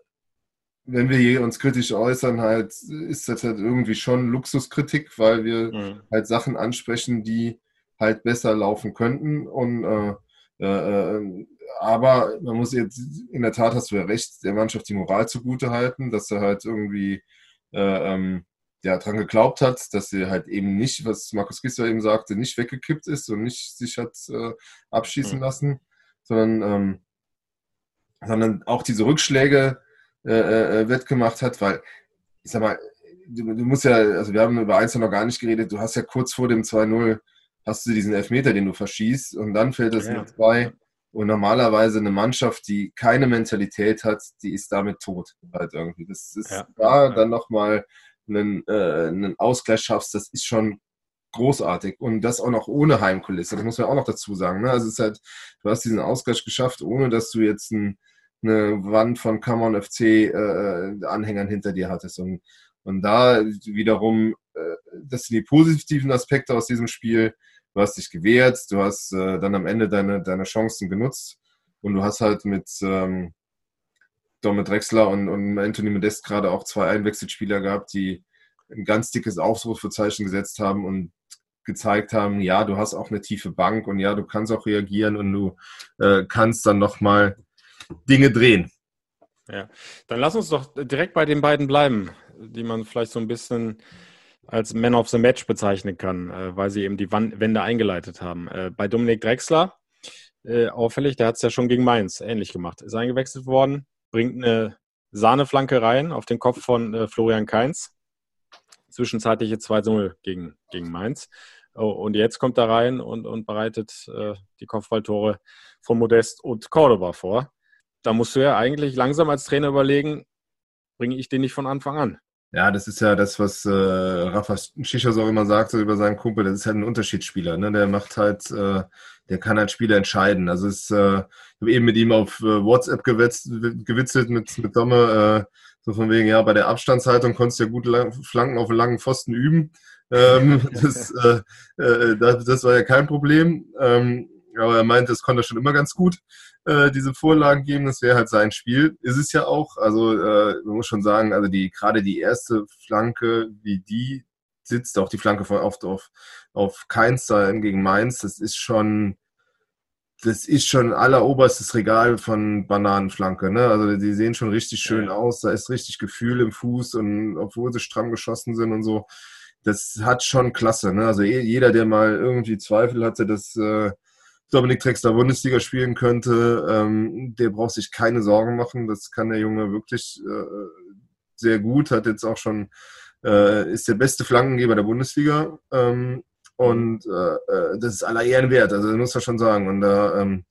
wenn wir hier uns kritisch äußern, halt, ist das halt irgendwie schon Luxuskritik, weil wir mhm. halt Sachen ansprechen, die halt besser laufen könnten und äh, äh, äh, aber man muss jetzt, in der Tat hast du ja recht, der Mannschaft die Moral zugute halten, dass er halt irgendwie äh, ähm, ja, dran geglaubt hat, dass sie halt eben nicht, was Markus Gisler eben sagte, nicht weggekippt ist und nicht sich hat äh, abschießen mhm. lassen, sondern, ähm, sondern auch diese Rückschläge äh, äh, äh, wettgemacht hat, weil, ich sag mal, du, du, musst ja, also wir haben über eins noch gar nicht geredet, du hast ja kurz vor dem 2-0 hast du diesen Elfmeter, den du verschießt und dann fällt das ja. zwei. Und normalerweise eine Mannschaft, die keine Mentalität hat, die ist damit tot. Halt irgendwie. Das ist ja. da dann nochmal einen, äh, einen Ausgleich schaffst, das ist schon großartig. Und das auch noch ohne Heimkulisse. Das muss man auch noch dazu sagen. Ne? Also es ist halt, du hast diesen Ausgleich geschafft, ohne dass du jetzt ein, eine Wand von Come FC äh, Anhängern hinter dir hattest. Und, und da wiederum, äh, das sind die positiven Aspekte aus diesem Spiel. Du hast dich gewehrt, du hast äh, dann am Ende deine, deine Chancen genutzt und du hast halt mit, ähm, Domit Drexler und, und Anthony Modest gerade auch zwei Einwechselspieler gehabt, die ein ganz dickes Aufrufezeichen gesetzt haben und gezeigt haben, ja, du hast auch eine tiefe Bank und ja, du kannst auch reagieren und du äh, kannst dann nochmal Dinge drehen. Ja, dann lass uns doch direkt bei den beiden bleiben, die man vielleicht so ein bisschen als Man of the Match bezeichnen kann, äh, weil sie eben die Wende eingeleitet haben. Äh, bei Dominik Drexler, äh, auffällig, der hat es ja schon gegen Mainz ähnlich gemacht. Ist eingewechselt worden, bringt eine Sahneflanke rein auf den Kopf von äh, Florian Kainz. Zwischenzeitliche 2-0 gegen, gegen Mainz. Oh, und jetzt kommt er rein und, und bereitet äh, die Kopfballtore von Modest und Cordoba vor. Da musst du ja eigentlich langsam als Trainer überlegen, bringe ich den nicht von Anfang an. Ja, das ist ja das, was äh, Rafa Schichers auch immer sagte über seinen Kumpel. Das ist halt ein Unterschiedsspieler. Ne? Der macht halt, äh, der kann halt Spiele entscheiden. Also es, äh, ich habe eben mit ihm auf äh, WhatsApp gewetzt, gewitzelt mit, mit Domme, äh, so von wegen, ja, bei der Abstandshaltung konntest du ja gut lang, Flanken auf langen Pfosten üben. Ähm, das, äh, äh, das, das war ja kein Problem. Ähm, aber er meinte, das konnte schon immer ganz gut, äh, diese Vorlagen geben. Das wäre halt sein Spiel. Ist es ja auch. Also äh, man muss schon sagen, also die gerade die erste Flanke, wie die sitzt, auch die Flanke von oft auf, auf Keins gegen Mainz, das ist schon das ist schon alleroberstes Regal von Bananenflanke. Ne? Also die sehen schon richtig schön ja. aus. Da ist richtig Gefühl im Fuß und obwohl sie stramm geschossen sind und so, das hat schon Klasse. Ne? Also jeder, der mal irgendwie Zweifel hatte, dass äh, Dominik Drexler Bundesliga spielen könnte, ähm, der braucht sich keine Sorgen machen. Das kann der Junge wirklich äh, sehr gut. Hat jetzt auch schon, äh, ist der beste Flankengeber der Bundesliga. Ähm, und äh, äh das ist aller Ehren wert. Also das muss man schon sagen. Und da, ähm,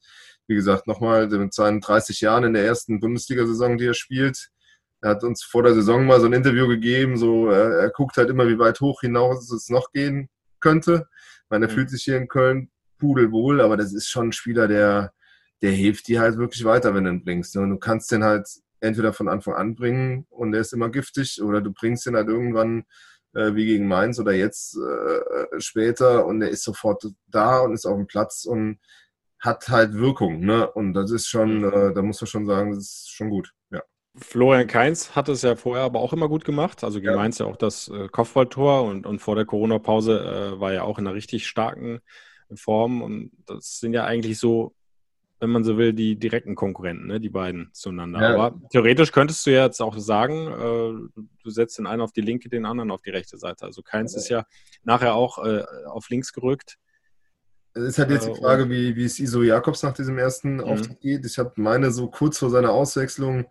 wie gesagt, nochmal mit seinen 30 Jahren in der ersten Bundesliga-Saison, die er spielt, er hat uns vor der Saison mal so ein Interview gegeben, so er, er guckt halt immer, wie weit hoch hinaus es noch gehen könnte. Ich meine, er mhm. fühlt sich hier in Köln pudelwohl, aber das ist schon ein Spieler, der, der hilft dir halt wirklich weiter, wenn du ihn bringst. Und du kannst den halt entweder von Anfang an bringen und der ist immer giftig oder du bringst ihn halt irgendwann äh, wie gegen Mainz oder jetzt äh, später und der ist sofort da und ist auf dem Platz und hat halt Wirkung. Ne? Und das ist schon, mhm. äh, da muss man schon sagen, das ist schon gut. Ja. Florian Kainz hat es ja vorher aber auch immer gut gemacht. Also gegen ja. Mainz ja auch das äh, Kopfballtor und, und vor der Corona-Pause äh, war ja auch in einer richtig starken Form. Und das sind ja eigentlich so, wenn man so will, die direkten Konkurrenten, ne? die beiden zueinander. Ja. Aber theoretisch könntest du ja jetzt auch sagen, äh, du setzt den einen auf die linke, den anderen auf die rechte Seite. Also keins ja. ist ja nachher auch äh, auf links gerückt. Es ist halt jetzt die äh, Frage, wie, wie es Iso Jakobs nach diesem ersten mhm. Auftritt geht. Ich habe meine, so kurz vor seiner Auswechslung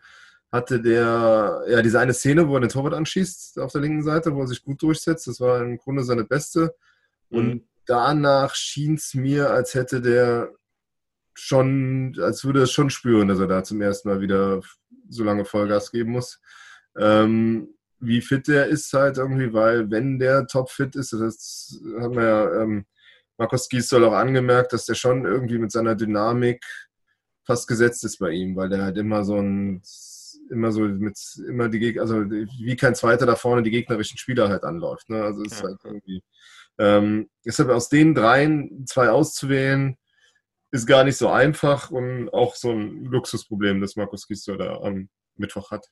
hatte der ja diese eine Szene, wo er den Torwart anschießt auf der linken Seite, wo er sich gut durchsetzt. Das war im Grunde seine beste. Und mhm danach schien es mir, als hätte der schon, als würde er schon spüren, dass er da zum ersten Mal wieder so lange Vollgas geben muss. Ähm, wie fit der ist halt irgendwie, weil wenn der topfit ist, das haben wir ja ähm, Markus Gisdol auch angemerkt, dass der schon irgendwie mit seiner Dynamik fast gesetzt ist bei ihm, weil der halt immer so ein immer so mit immer die Gegner, also wie kein zweiter da vorne die gegnerischen Spieler halt anläuft. Ne? Also es ist ja. halt irgendwie. Ähm, deshalb aus den dreien zwei auszuwählen, ist gar nicht so einfach und auch so ein Luxusproblem, das Markus Gisdol da am Mittwoch hat.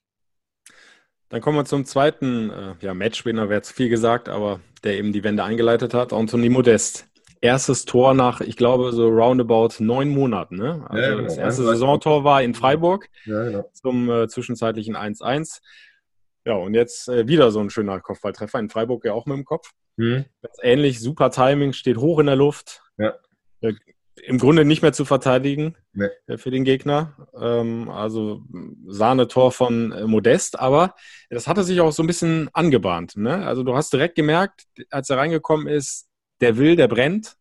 Dann kommen wir zum zweiten äh, ja, Matchwinner, wäre zu viel gesagt, aber der eben die Wende eingeleitet hat, Anthony Modest. Erstes Tor nach, ich glaube, so roundabout neun Monaten. Ne? Also ja, genau. Das erste Saisontor war in Freiburg ja, genau. zum äh, zwischenzeitlichen 1-1. Ja, und jetzt äh, wieder so ein schöner Kopfballtreffer. In Freiburg ja auch mit dem Kopf. Mhm. Ganz ähnlich, super Timing, steht hoch in der Luft. Ja. Äh, im Grunde nicht mehr zu verteidigen nee. Äh, für den Gegner. Ähm, also Sahnetor von äh, Modest, aber das hatte sich auch so ein bisschen angebahnt. Ne? Also du hast direkt gemerkt, als er reingekommen ist, der will, der brennt.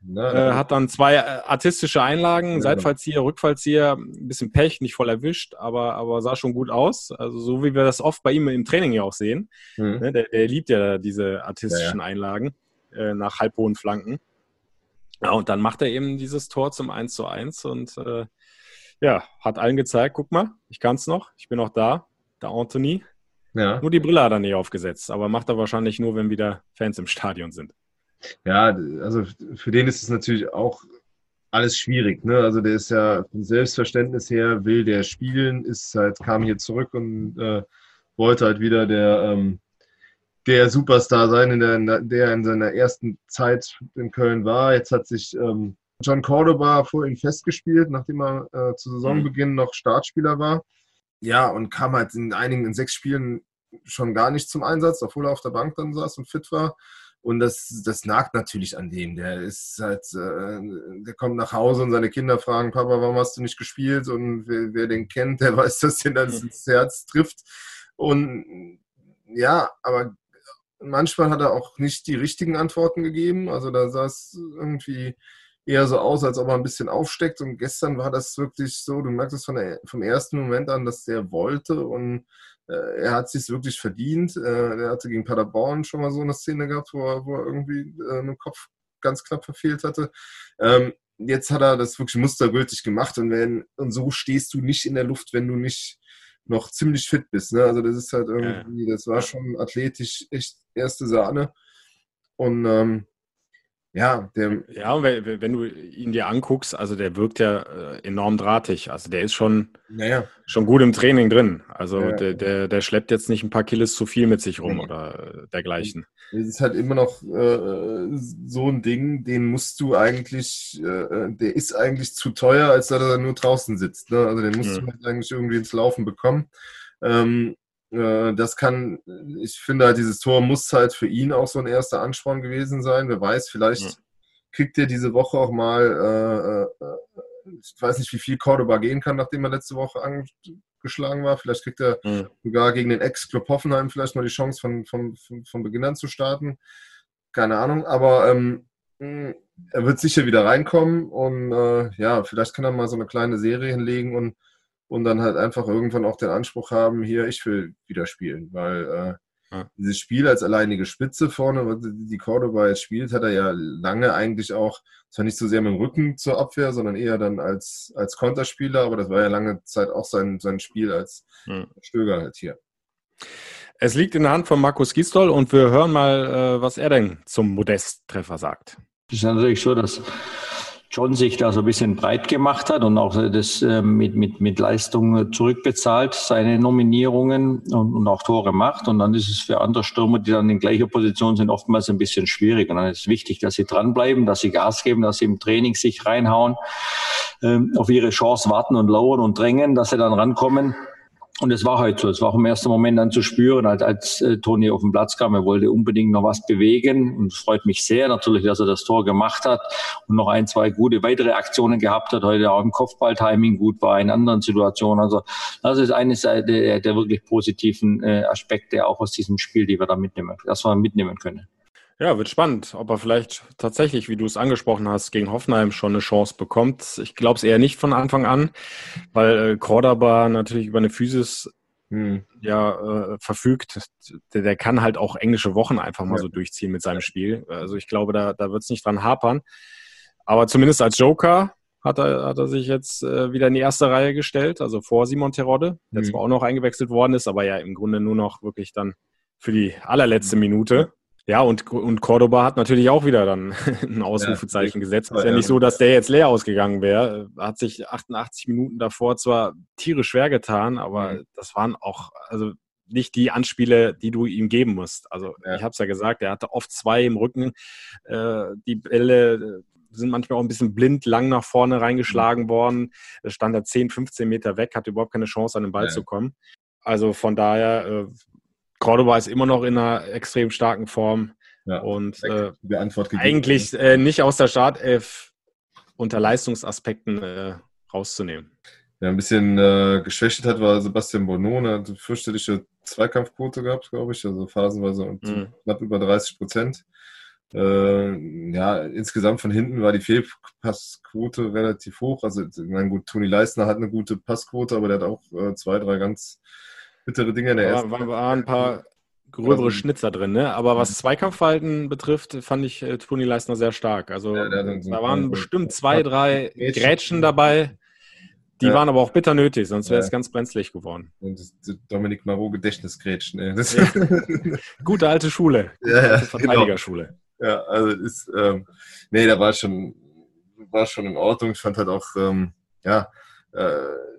Na, äh, hat dann zwei äh, artistische Einlagen, ja, Seitfallzieher, Rückfallzieher, ein bisschen Pech, nicht voll erwischt, aber, aber sah schon gut aus. Also so wie wir das oft bei ihm im Training ja auch sehen. Mhm. Ne? Der, der, liebt ja diese artistischen ja, ja. Einlagen äh, nach halbhohen Flanken. Ja, und dann macht er eben dieses Tor zum 1 zu 1 und äh, ja, hat allen gezeigt, guck mal, ich kann es noch, ich bin auch da, der Anthony. Ja. Nur die Brille hat er nicht aufgesetzt, aber macht er wahrscheinlich nur, wenn wieder Fans im Stadion sind. Ja, also für den ist es natürlich auch alles schwierig. Ne? Also der ist ja vom Selbstverständnis her, will der spielen, ist halt, kam hier zurück und äh, wollte halt wieder der ähm, der Superstar sein, in der, der in seiner ersten Zeit in Köln war. Jetzt hat sich ähm, John Cordoba vor ihm festgespielt, nachdem er äh, zu Saisonbeginn noch Startspieler war. Ja, und kam halt in einigen, in sechs Spielen schon gar nicht zum Einsatz, obwohl er auf der Bank dann saß und fit war. Und das, das nagt natürlich an dem. Der ist halt, äh, der kommt nach Hause und seine Kinder fragen, Papa, warum hast du nicht gespielt? Und wer, wer den kennt, der weiß, dass den dann ins Herz trifft. Und ja, aber manchmal hat er auch nicht die richtigen Antworten gegeben. Also da sah es irgendwie eher so aus, als ob er ein bisschen aufsteckt. Und gestern war das wirklich so, du merkst es von der, vom ersten Moment an, dass der wollte und er hat sich wirklich verdient. Äh, er hatte gegen Paderborn schon mal so eine Szene gehabt, wo er, wo er irgendwie äh, einen Kopf ganz knapp verfehlt hatte. Ähm, jetzt hat er das wirklich mustergültig gemacht und, wenn, und so stehst du nicht in der Luft, wenn du nicht noch ziemlich fit bist. Ne? Also das ist halt irgendwie, das war schon athletisch echt erste Sahne. Und ähm, ja, der. Ja, wenn, wenn, du ihn dir anguckst, also der wirkt ja äh, enorm drahtig. Also der ist schon, naja. schon gut im Training drin. Also ja. der, der, der schleppt jetzt nicht ein paar Kilos zu viel mit sich rum ja. oder äh, dergleichen. Es ist halt immer noch äh, so ein Ding, den musst du eigentlich, äh, der ist eigentlich zu teuer, als dass er nur draußen sitzt. Ne? Also den musst mhm. du halt eigentlich irgendwie ins Laufen bekommen. Ähm, äh, das kann, ich finde halt, dieses Tor muss halt für ihn auch so ein erster Ansporn gewesen sein. Wer weiß, vielleicht ja. kriegt er diese Woche auch mal, äh, äh, ich weiß nicht, wie viel Cordoba gehen kann, nachdem er letzte Woche angeschlagen war. Vielleicht kriegt er ja. sogar gegen den Ex-Club Hoffenheim vielleicht mal die Chance, von, von, von, von Beginn an zu starten. Keine Ahnung, aber ähm, er wird sicher wieder reinkommen und äh, ja, vielleicht kann er mal so eine kleine Serie hinlegen und und dann halt einfach irgendwann auch den Anspruch haben, hier, ich will wieder spielen, weil äh, ja. dieses Spiel als alleinige Spitze vorne, die Cordoba jetzt spielt, hat er ja lange eigentlich auch, zwar nicht so sehr mit dem Rücken zur Abwehr, sondern eher dann als, als Konterspieler, aber das war ja lange Zeit auch sein, sein Spiel als ja. Stöger halt hier. Es liegt in der Hand von Markus Gistol und wir hören mal, äh, was er denn zum Modest-Treffer sagt. Es ist natürlich so, dass John sich da so ein bisschen breit gemacht hat und auch das äh, mit, mit, mit Leistung zurückbezahlt, seine Nominierungen und, und auch Tore macht. Und dann ist es für andere Stürmer, die dann in gleicher Position sind, oftmals ein bisschen schwierig. Und dann ist es wichtig, dass sie dranbleiben, dass sie Gas geben, dass sie im Training sich reinhauen, ähm, auf ihre Chance warten und lauern und drängen, dass sie dann rankommen. Und es war halt so. Es war auch im ersten Moment dann zu spüren, als, als äh, Toni auf den Platz kam. Er wollte unbedingt noch was bewegen. Und es freut mich sehr natürlich, dass er das Tor gemacht hat und noch ein, zwei gute weitere Aktionen gehabt hat. Heute auch im Kopfballtiming gut war, in anderen Situationen. Also das ist eine Seite der, der wirklich positiven äh, Aspekte auch aus diesem Spiel, die wir da mitnehmen, dass wir mitnehmen können. Ja, wird spannend, ob er vielleicht tatsächlich, wie du es angesprochen hast, gegen Hoffenheim schon eine Chance bekommt. Ich glaube es eher nicht von Anfang an, weil äh, Cordoba natürlich über eine Physis hm. ja äh, verfügt. Der, der, kann halt auch englische Wochen einfach mal ja. so durchziehen mit seinem Spiel. Also ich glaube, da, da wird es nicht dran hapern. Aber zumindest als Joker hat er, hat er sich jetzt äh, wieder in die erste Reihe gestellt, also vor Simon Terodde, der mhm. zwar auch noch eingewechselt worden ist, aber ja im Grunde nur noch wirklich dann für die allerletzte Minute. Ja, und, und Cordoba hat natürlich auch wieder dann ein Ausrufezeichen ja, gesetzt. Es ist ja nicht so, dass der jetzt leer ausgegangen wäre. Hat sich 88 Minuten davor zwar tierisch schwer getan, aber mhm. das waren auch, also nicht die Anspiele, die du ihm geben musst. Also ja. ich habe es ja gesagt, er hatte oft zwei im Rücken. Äh, die Bälle äh, sind manchmal auch ein bisschen blind lang nach vorne reingeschlagen mhm. worden. Er stand da 10, 15 Meter weg, hatte überhaupt keine Chance, an den Ball ja. zu kommen. Also von daher, äh, Cordoba ist immer noch in einer extrem starken Form ja, und äh, eigentlich äh, nicht aus der Startelf unter Leistungsaspekten äh, rauszunehmen. Ja, ein bisschen äh, geschwächt hat war Sebastian Bonone, hat eine fürchterliche Zweikampfquote gehabt, glaube ich, also phasenweise und mhm. knapp über 30 Prozent. Äh, ja, insgesamt von hinten war die Fehlpassquote relativ hoch. Also, mein gut, Toni Leisner hat eine gute Passquote, aber der hat auch äh, zwei, drei ganz bittere Dinge in der ersten. War, waren ein paar gröbere Schnitzer drin, ne? Aber was Zweikampfverhalten betrifft, fand ich äh, Toni Leisner sehr stark. Also ja, da waren bestimmt zwei, drei Grätschen dabei. Die ja. waren aber auch bitter nötig, sonst wäre es ganz brenzlig geworden. Und das, das Dominik Marot Gedächtnisgrätschen. Ja. Gute alte Schule. Gute ja, alte genau. Verteidigerschule. Genau. Ja, also ist, ähm, nee, da war schon, war schon in Ordnung. Ich fand halt auch, ähm, ja, äh,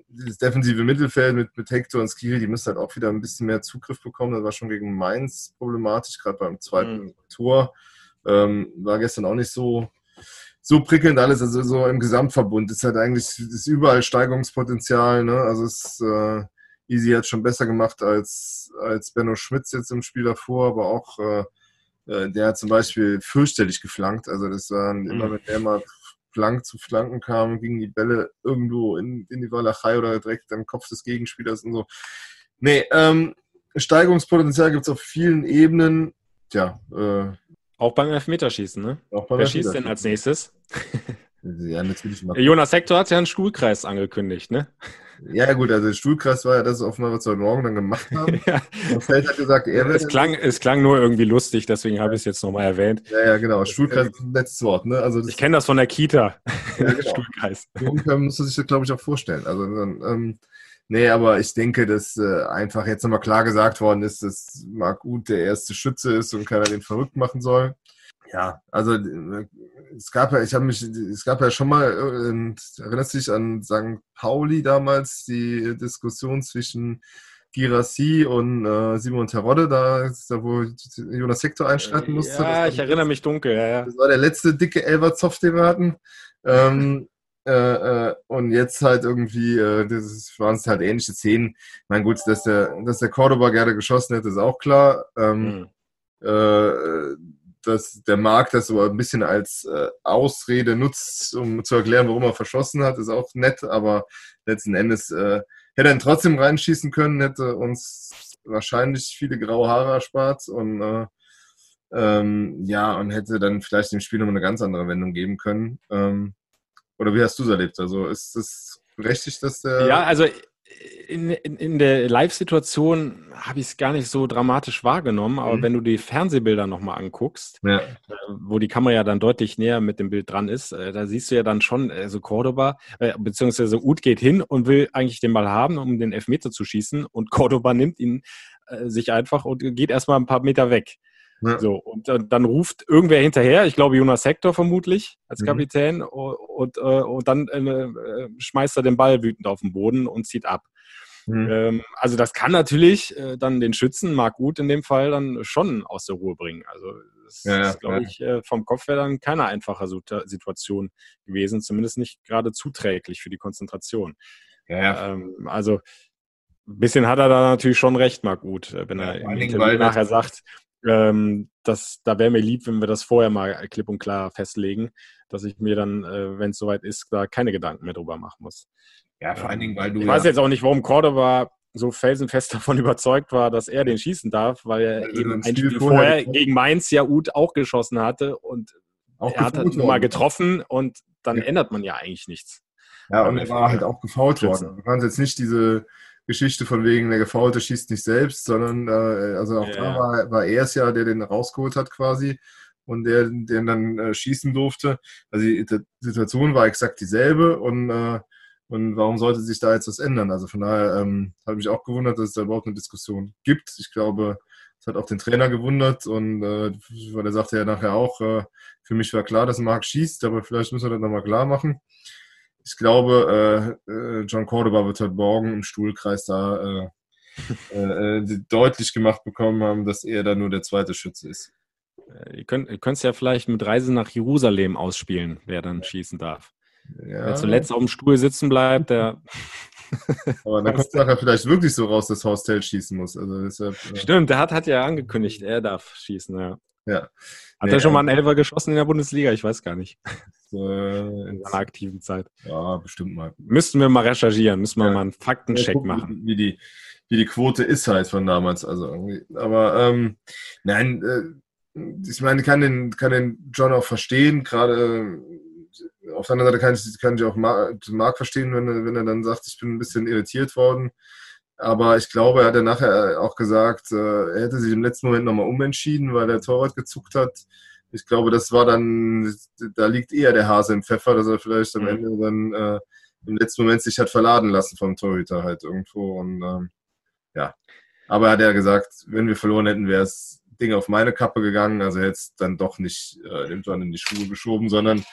dieses defensive Mittelfeld mit, mit Hector und Skiri, die müssen halt auch wieder ein bisschen mehr Zugriff bekommen. Das war schon gegen Mainz problematisch, gerade beim zweiten mhm. Tor. Ähm, war gestern auch nicht so, so prickelnd alles. Also so im Gesamtverbund ist halt eigentlich ist überall Steigerungspotenzial. Ne? Also es äh, Easy hat schon besser gemacht als, als Benno Schmitz jetzt im Spiel davor, aber auch äh, äh der hat zum Beispiel fürchterlich geflankt. Also das waren mhm. immer, wenn der mal Flank zu Flanken kam, gingen die Bälle irgendwo in, in die Walachei oder direkt am Kopf des Gegenspielers und so. Nee, ähm, Steigerungspotenzial gibt es auf vielen Ebenen. Tja, äh, auch beim Elfmeterschießen, ne? Auch beim Wer schießt denn als nächstes? Ja, natürlich. Jonas Hector hat ja einen Stuhlkreis angekündigt, ne? Ja, gut, also Stuhlkreis war ja das offenbar, was wir heute Morgen dann gemacht haben. ja. Und Feld hat gesagt, er es klang, es klang nur irgendwie lustig, deswegen habe ich es jetzt nochmal erwähnt. Ja, ja, genau. Stuhlkreis ist ein letztes Wort, ne? Also ich kenne das von der Kita. Ja, genau. Stuhlkreis. Ungefähr musst du sich das, glaube ich, auch vorstellen. Also, ähm, nee, aber ich denke, dass äh, einfach jetzt nochmal klar gesagt worden ist, dass Marc Uth der erste Schütze ist und keiner den verrückt machen soll. Ja, also äh, es gab ja, ich habe mich, es gab ja schon mal, äh, erinnerst du dich an St. Pauli damals, die Diskussion zwischen Girassi und äh, Simon Terodde, da, da wo Jonas Hector einschreiten musste. Ja, ich erinnere mich dunkel, ja, ja. Das war der letzte dicke Elberzoff, den wir hatten. Ähm, äh, äh, und jetzt halt irgendwie, äh, das waren es halt ähnliche Szenen. Ich meine, gut, dass der, dass der Cordoba gerne geschossen hätte, ist auch klar. Ähm, mhm. Dass der Markt das so ein bisschen als äh, Ausrede nutzt, um zu erklären, warum er verschossen hat, ist auch nett, aber letzten Endes äh, hätte er ihn trotzdem reinschießen können, hätte uns wahrscheinlich viele graue Haare erspart und äh, ähm, ja, und hätte dann vielleicht dem Spiel nochmal eine ganz andere Wendung geben können. Ähm, oder wie hast du es erlebt? Also ist es berechtigt, dass der. Ja, also in, in, in der Live-Situation habe ich es gar nicht so dramatisch wahrgenommen, aber mhm. wenn du die Fernsehbilder nochmal anguckst, ja. äh, wo die Kamera ja dann deutlich näher mit dem Bild dran ist, äh, da siehst du ja dann schon, also Cordoba, äh, beziehungsweise Uth geht hin und will eigentlich den Ball haben, um den Elfmeter zu schießen und Cordoba nimmt ihn äh, sich einfach und geht erstmal ein paar Meter weg. Ja. So, und, und, dann ruft irgendwer hinterher, ich glaube Jonas Hector vermutlich als mhm. Kapitän, mhm. und, und, äh, und, dann äh, schmeißt er den Ball wütend auf den Boden und zieht ab. Mhm. Ähm, also das kann natürlich äh, dann den Schützen, Marc Gut in dem Fall, dann schon aus der Ruhe bringen. Also das ja, ist, glaube ja. ich, äh, vom Kopf her dann keine einfache Situation gewesen, zumindest nicht gerade zuträglich für die Konzentration. Ja, ähm, also ein bisschen hat er da natürlich schon recht, Marc Gut, äh, wenn er im Interview nachher sagt, ähm, das, da wäre mir lieb, wenn wir das vorher mal klipp und klar festlegen, dass ich mir dann, äh, wenn es soweit ist, da keine Gedanken mehr drüber machen muss. Ja, vor allen Dingen, weil du. Ich ja weiß jetzt auch nicht, warum Cordoba so felsenfest davon überzeugt war, dass er den schießen darf, weil er also eben ein Spiel, vorher gegen Mainz ja Ut auch geschossen hatte und auch er hat halt mal getroffen und dann ja. ändert man ja eigentlich nichts. Ja, und er war halt auch gefault worden. Du kannst jetzt nicht diese Geschichte von wegen, der Gefaulte schießt nicht selbst, sondern äh, also auch ja. da war, war er es ja, der den rausgeholt hat quasi und der den dann äh, schießen durfte. Also die, die, Situation war exakt dieselbe und, äh, und warum sollte sich da jetzt was ändern? Also von daher ähm, habe ich mich auch gewundert, dass es da überhaupt eine Diskussion gibt. Ich glaube, es hat auch den Trainer gewundert und äh, weil er sagte ja nachher auch, äh, für mich war klar, dass Marc schießt, aber vielleicht müssen wir das nochmal klar machen ich glaube, äh, äh, John Cordoba wird heute Morgen im Stuhlkreis da äh, äh, deutlich gemacht bekommen haben, dass er da nur der zweite Schütze ist. Ihr könnt es ja vielleicht mit Reise nach Jerusalem ausspielen, wer dann schießen darf. Ja. Wer zuletzt auf dem Stuhl sitzen bleibt, der. Aber dann kommt es nachher vielleicht wirklich so raus, dass Horst Held schießen muss. Also deshalb, Stimmt, der hat, hat ja angekündigt, er darf schießen, ja. Ja. Hat nee, er schon mal einen Elfer geschossen in der Bundesliga? Ich weiß gar nicht äh, in seiner aktiven Zeit. Ja, bestimmt mal. Müssten wir mal recherchieren, müssen wir ja. mal einen Faktencheck ja, machen. Wie die, wie die Quote ist halt von damals. Also irgendwie. Aber ähm, nein, äh, ich meine, kann den, kann den John auch verstehen, gerade äh, auf der anderen Seite kann ich, kann ich auch Marc verstehen, wenn, wenn er dann sagt, ich bin ein bisschen irritiert worden. Aber ich glaube, er hat ja nachher auch gesagt, äh, er hätte sich im letzten Moment nochmal umentschieden, weil der Torwart gezuckt hat ich glaube, das war dann, da liegt eher der Hase im Pfeffer, dass er vielleicht am mhm. Ende dann äh, im letzten Moment sich hat verladen lassen vom Torhüter halt irgendwo. Und ähm, ja. Aber er hat ja gesagt, wenn wir verloren hätten, wäre es Ding auf meine Kappe gegangen. Also jetzt dann doch nicht äh, irgendwann in die Schuhe geschoben, sondern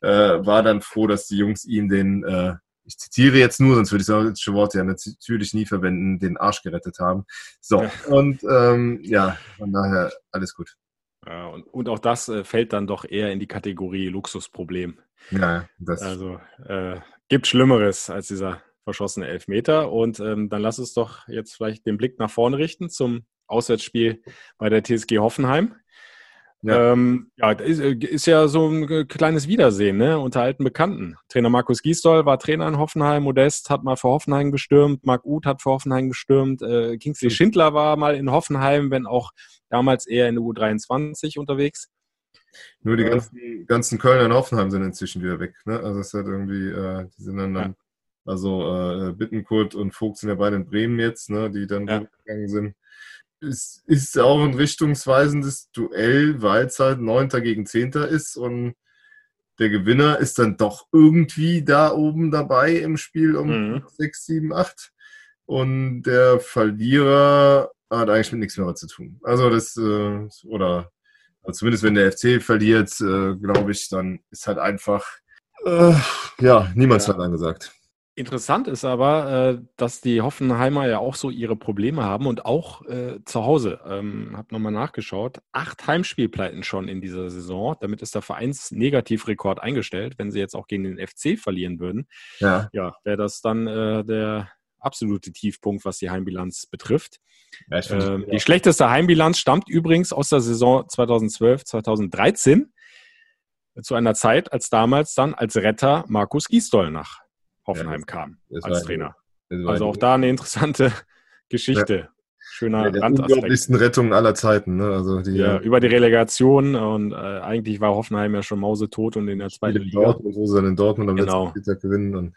äh, war dann froh, dass die Jungs ihm den, äh, ich zitiere jetzt nur, sonst würde ich solche Worte ja natürlich nie verwenden, den Arsch gerettet haben. So, ja. und ähm, ja, von daher alles gut. Ja, und, und auch das äh, fällt dann doch eher in die Kategorie Luxusproblem. Ja, das. Also äh, gibt Schlimmeres als dieser verschossene Elfmeter. Und ähm, dann lass uns doch jetzt vielleicht den Blick nach vorne richten zum Auswärtsspiel bei der TSG Hoffenheim. Ja, ähm, ja ist, äh, ist, ja so ein kleines Wiedersehen ne? unter alten Bekannten. Trainer Markus Giesdoll war Trainer in Hoffenheim, Modest hat mal für Hoffenheim gestürmt, Marc Uth hat für Hoffenheim gestürmt, äh, Kingsley Schindler war mal in Hoffenheim, wenn auch damals eher in der U23 unterwegs. Nur die äh, ganzen, ganzen Kölner in Hoffenheim sind inzwischen wieder weg. Ne? Also es hat irgendwie, äh, die sind dann, dann ja. also äh, Bittenkurt und Vogt sind ja beide in Bremen jetzt, ne? die dann ja. gegangen sind es ist auch ein richtungsweisendes Duell, weil es halt Neunter gegen Zehnter ist und der Gewinner ist dann doch irgendwie da oben dabei im Spiel um mhm. 6, 7, 8. Und der Verlierer hat eigentlich mit nichts mehr zu tun. Also das, äh, oder also zumindest wenn der FC verliert, äh, glaube ich, dann ist halt einfach, äh, ja, niemand ja. hat angesagt. Interessant ist aber, äh, dass die Hoffenheimer ja auch so ihre Probleme haben und auch äh, zu Hause. Ähm, hab nochmal nachgeschaut. Acht Heimspielpleiten schon in dieser Saison. Damit ist der Vereinsnegativrekord eingestellt. Wenn sie jetzt auch gegen den FC verlieren würden, ja, ja wäre das dann äh, der absolute Tiefpunkt, was die Heimbilanz betrifft. Ja, ähm, die schlechteste Heimbilanz stammt übrigens aus der Saison 2012, 2013 zu einer Zeit, als damals dann als Retter Markus Gisdol nach Hoffenheim ja, kam als Trainer. Also auch da eine interessante Geschichte. Ja. Schöner ja, der unglaublichsten Rettungen aller Zeiten. Ne? Also die, ja, über die Relegation und äh, eigentlich war Hoffenheim ja schon mausetot und in der zweiten Liga. Dortmund, wo sie dann in Dortmund am genau. letzten Spieltag gewinnen. Und,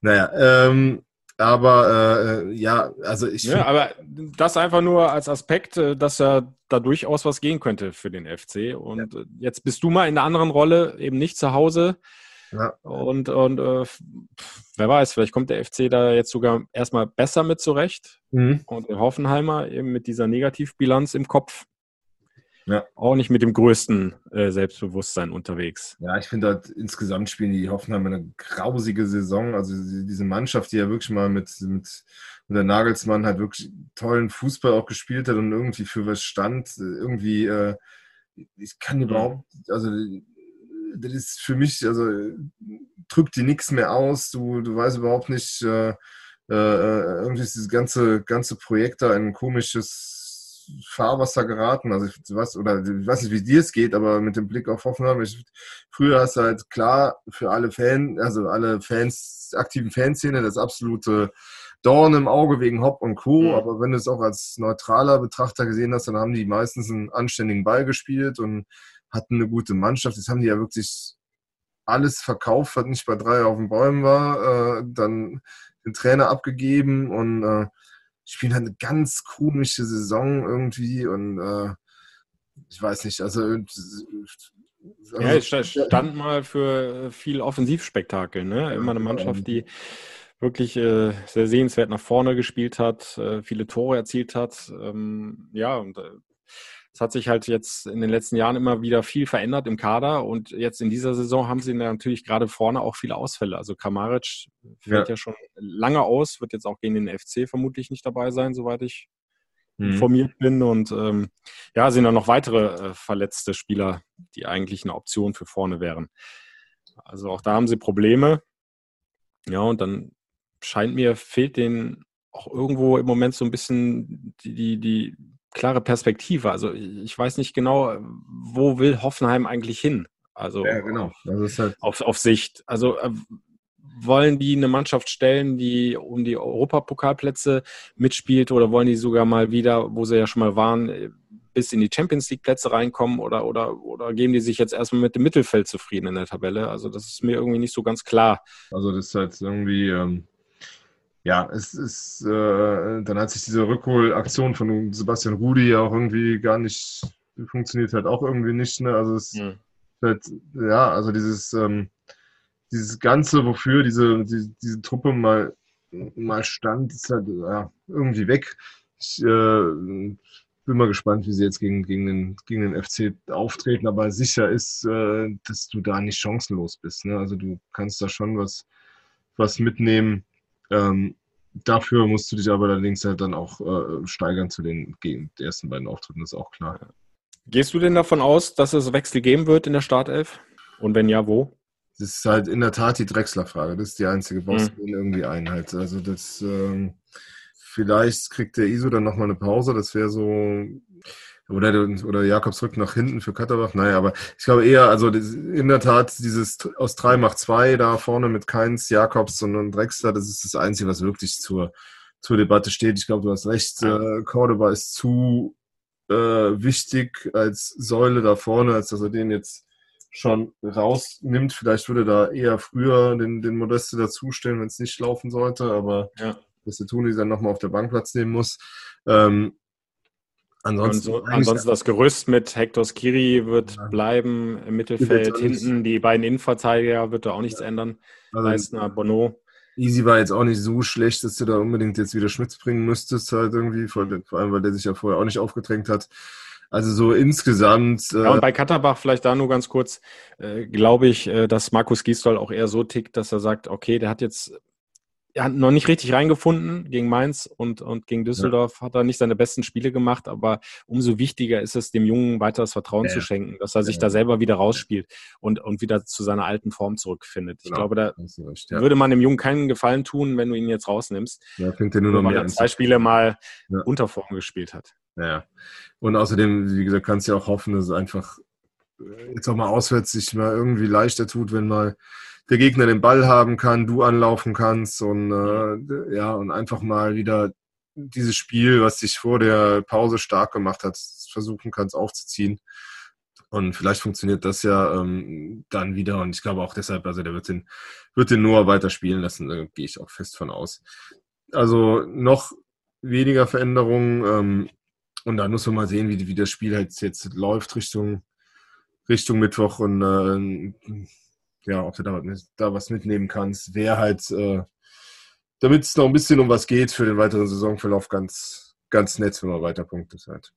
naja, ähm, aber äh, ja, also ich. Ja, aber das einfach nur als Aspekt, äh, dass ja da durchaus was gehen könnte für den FC. Und ja. Äh, jetzt bist du mal in einer anderen Rolle, eben nicht zu Hause. Ja. Und, und äh, wer weiß, vielleicht kommt der FC da jetzt sogar erstmal besser mit zurecht. Mhm. Und der Hoffenheimer eben mit dieser Negativbilanz im Kopf ja. auch nicht mit dem größten äh, Selbstbewusstsein unterwegs. Ja, ich finde halt insgesamt spielen die Hoffenheimer eine grausige Saison. Also diese Mannschaft, die ja wirklich mal mit, mit, mit der Nagelsmann halt wirklich tollen Fußball auch gespielt hat und irgendwie für was stand. Irgendwie, äh, ich kann mhm. überhaupt, also das ist für mich, also drückt dir nichts mehr aus. Du, du weißt überhaupt nicht, äh, äh, irgendwie ist dieses ganze, ganze Projekt da in ein komisches Fahrwasser geraten. Also ich weiß, oder ich weiß nicht, wie dir es geht, aber mit dem Blick auf Hoffenheim, ich, früher hast du halt klar für alle Fans, also alle Fans, aktiven Fanszene, das absolute Dorn im Auge wegen Hopp und Co. Mhm. Aber wenn du es auch als neutraler Betrachter gesehen hast, dann haben die meistens einen anständigen Ball gespielt und hatten eine gute Mannschaft. Jetzt haben die ja wirklich alles verkauft, was nicht bei drei auf den Bäumen war, äh, dann den Trainer abgegeben und äh, spielen halt eine ganz komische Saison irgendwie und äh, ich weiß nicht, also, also ja, es stand mal für viel Offensivspektakel, ne? Immer eine Mannschaft, die wirklich äh, sehr sehenswert nach vorne gespielt hat, äh, viele Tore erzielt hat. Ähm, ja, und äh, es hat sich halt jetzt in den letzten Jahren immer wieder viel verändert im Kader und jetzt in dieser Saison haben sie natürlich gerade vorne auch viele Ausfälle. Also Kamaric fällt ja. ja schon lange aus, wird jetzt auch gegen den FC vermutlich nicht dabei sein, soweit ich mhm. informiert bin. Und ähm, ja, sind dann noch weitere äh, verletzte Spieler, die eigentlich eine Option für vorne wären. Also auch da haben sie Probleme. Ja, und dann scheint mir, fehlt denen auch irgendwo im Moment so ein bisschen die, die, die klare Perspektive. Also ich weiß nicht genau, wo will Hoffenheim eigentlich hin? Also ja, genau. Halt auf, auf Sicht. Also äh, wollen die eine Mannschaft stellen, die um die Europapokalplätze mitspielt oder wollen die sogar mal wieder, wo sie ja schon mal waren, bis in die Champions League Plätze reinkommen oder, oder, oder geben die sich jetzt erstmal mit dem Mittelfeld zufrieden in der Tabelle? Also das ist mir irgendwie nicht so ganz klar. Also das ist halt irgendwie, ähm, ja, es ist, äh, dann hat sich diese Rückholaktion von Sebastian Rudi ja auch irgendwie gar nicht, funktioniert halt auch irgendwie nicht. Ne? Also es ja. Halt, ja, also dieses, ähm, dieses Ganze, wofür diese, die, diese Truppe mal, mal stand, ist halt ja, irgendwie weg. Ich äh, bin mal gespannt, wie sie jetzt gegen, gegen, den, gegen den FC auftreten, aber sicher ist, äh, dass du da nicht chancenlos bist. Ne? Also du kannst da schon was, was mitnehmen. Ähm, dafür musst du dich aber allerdings halt dann auch äh, steigern zu den, den ersten beiden Auftritten, das ist auch klar. Gehst du denn davon aus, dass es Wechsel geben wird in der Startelf? Und wenn ja, wo? Das ist halt in der Tat die Drechsler-Frage. Das ist die einzige. Brauchst mhm. irgendwie ein halt. Also das, ähm, vielleicht kriegt der ISO dann nochmal eine Pause. Das wäre so, oder, oder Jakobs rückt nach hinten für Katterbach. Naja, aber ich glaube eher, also in der Tat, dieses aus drei macht zwei da vorne mit Keins, Jakobs und Drexler, das ist das Einzige, was wirklich zur, zur Debatte steht. Ich glaube, du hast recht, äh, Cordoba ist zu äh, wichtig als Säule da vorne, als dass er den jetzt schon rausnimmt. Vielleicht würde da eher früher den, den Modeste dazustellen, wenn es nicht laufen sollte, aber ja. dass der Tuni dann nochmal auf der Bank Platz nehmen muss. Ähm, Ansonsten, so, ansonsten das Gerüst mit Hector Skiri wird ja. bleiben im Mittelfeld. Hinten die beiden Innenverteidiger wird da auch nichts ja. ändern. Also, Leistner, Bono. Easy war jetzt auch nicht so schlecht, dass du da unbedingt jetzt wieder Schmitz bringen müsstest, halt irgendwie, vor, vor allem, weil der sich ja vorher auch nicht aufgedrängt hat. Also so insgesamt. Äh ja, und bei Katterbach vielleicht da nur ganz kurz, äh, glaube ich, äh, dass Markus Gisdol auch eher so tickt, dass er sagt, okay, der hat jetzt er hat noch nicht richtig reingefunden gegen Mainz und, und gegen Düsseldorf ja. hat er nicht seine besten Spiele gemacht, aber umso wichtiger ist es, dem Jungen weiteres Vertrauen ja. zu schenken, dass er sich ja. da selber wieder rausspielt und, und wieder zu seiner alten Form zurückfindet. Genau. Ich glaube, da recht, würde man dem Jungen keinen Gefallen tun, wenn du ihn jetzt rausnimmst. Ja, fängt er nur noch weil er zwei Spiele mal unter Form gespielt hat. Ja. Und außerdem, wie gesagt, kannst du ja auch hoffen, dass es einfach jetzt auch mal auswärts sich mal irgendwie leichter tut, wenn mal der Gegner den Ball haben kann, du anlaufen kannst und äh, ja, und einfach mal wieder dieses Spiel, was dich vor der Pause stark gemacht hat, versuchen kannst aufzuziehen. Und vielleicht funktioniert das ja ähm, dann wieder. Und ich glaube auch deshalb, also der wird den, wird den Noah weiter spielen lassen, da gehe ich auch fest von aus. Also noch weniger Veränderungen. Ähm, und dann muss man mal sehen, wie, wie das Spiel halt jetzt läuft Richtung, Richtung Mittwoch. Und äh, ja, ob du da, da was mitnehmen kannst, wäre halt, äh, damit es noch ein bisschen um was geht für den weiteren Saisonverlauf, ganz, ganz nett, wenn man weiter punktet halt.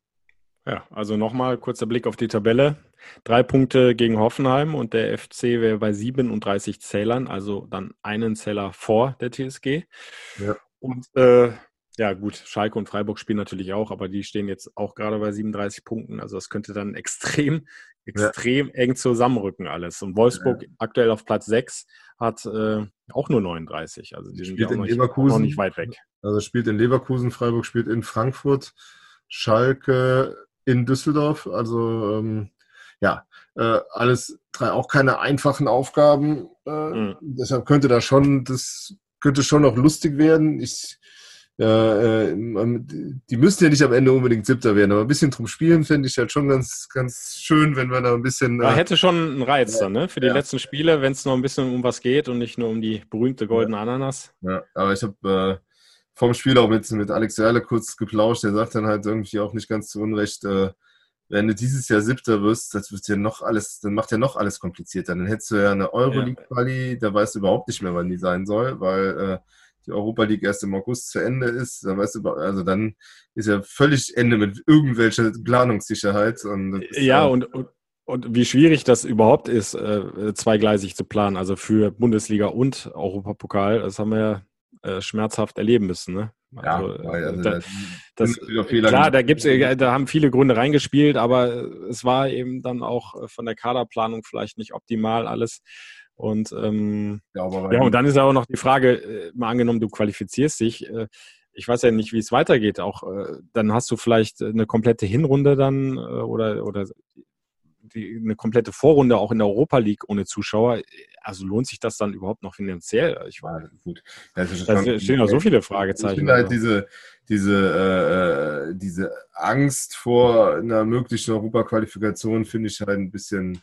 Ja, also nochmal kurzer Blick auf die Tabelle. Drei Punkte gegen Hoffenheim und der FC wäre bei 37 Zählern, also dann einen Zähler vor der TSG. Ja. Und äh, ja, gut, Schalke und Freiburg spielen natürlich auch, aber die stehen jetzt auch gerade bei 37 Punkten. Also das könnte dann extrem, extrem ja. eng zusammenrücken alles. Und Wolfsburg ja. aktuell auf Platz 6 hat äh, auch nur 39. Also die sind ja auch noch, nicht, noch nicht weit weg. Also spielt in Leverkusen, Freiburg spielt in Frankfurt, Schalke in Düsseldorf. Also ähm, ja, äh, alles drei auch keine einfachen Aufgaben. Äh, mhm. Deshalb könnte da schon, das könnte schon noch lustig werden. Ich äh, die müssen ja nicht am Ende unbedingt Siebter werden, aber ein bisschen drum spielen finde ich halt schon ganz, ganz schön, wenn wir da ein bisschen. Äh, hätte schon einen Reiz dann, ne? Für die ja. letzten Spiele, wenn es noch ein bisschen um was geht und nicht nur um die berühmte goldene Ananas. Ja, aber ich habe äh, vom Spiel auch mit, mit Alex Serle kurz geplauscht, der sagt dann halt irgendwie auch nicht ganz zu Unrecht, äh, wenn du dieses Jahr Siebter wirst, das wird ja noch alles, dann macht ja noch alles komplizierter. Dann hättest du ja eine Euroleague-Quali, da weißt du überhaupt nicht mehr, wann die sein soll, weil äh, die Europa League erst im August zu Ende ist, dann weißt du, also dann ist ja völlig Ende mit irgendwelcher Planungssicherheit. Und ja, und, und, und, wie schwierig das überhaupt ist, äh, zweigleisig zu planen, also für Bundesliga und Europapokal, das haben wir ja äh, schmerzhaft erleben müssen. Ne? Also, ja, also da, das, klar, da gibt's, äh, da haben viele Gründe reingespielt, aber es war eben dann auch äh, von der Kaderplanung vielleicht nicht optimal alles. Und, ähm, ja, ja, und dann ist aber noch die Frage, äh, mal angenommen, du qualifizierst dich, äh, ich weiß ja nicht, wie es weitergeht. Auch äh, dann hast du vielleicht eine komplette Hinrunde dann äh, oder, oder die, eine komplette Vorrunde auch in der Europa League ohne Zuschauer. Also lohnt sich das dann überhaupt noch finanziell? Ich war, ja, gut. da stehen ja so viele Fragezeichen. Ich finde halt diese, diese, äh, äh, diese Angst vor einer möglichen Europa-Qualifikation finde ich halt ein bisschen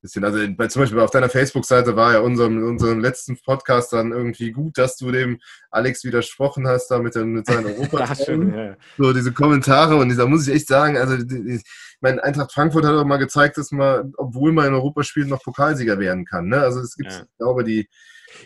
bisschen, also bei, zum Beispiel auf deiner Facebook-Seite war ja unserem, unserem letzten Podcast dann irgendwie gut, dass du dem Alex widersprochen hast, da mit, dem, mit seinen Europa. ja, schön, ja. So diese Kommentare und da muss ich echt sagen, also die, die, mein Eintracht Frankfurt hat auch mal gezeigt, dass man, obwohl man in Europaspielen noch Pokalsieger werden kann. Ne? Also es gibt, ja. ich glaube, die,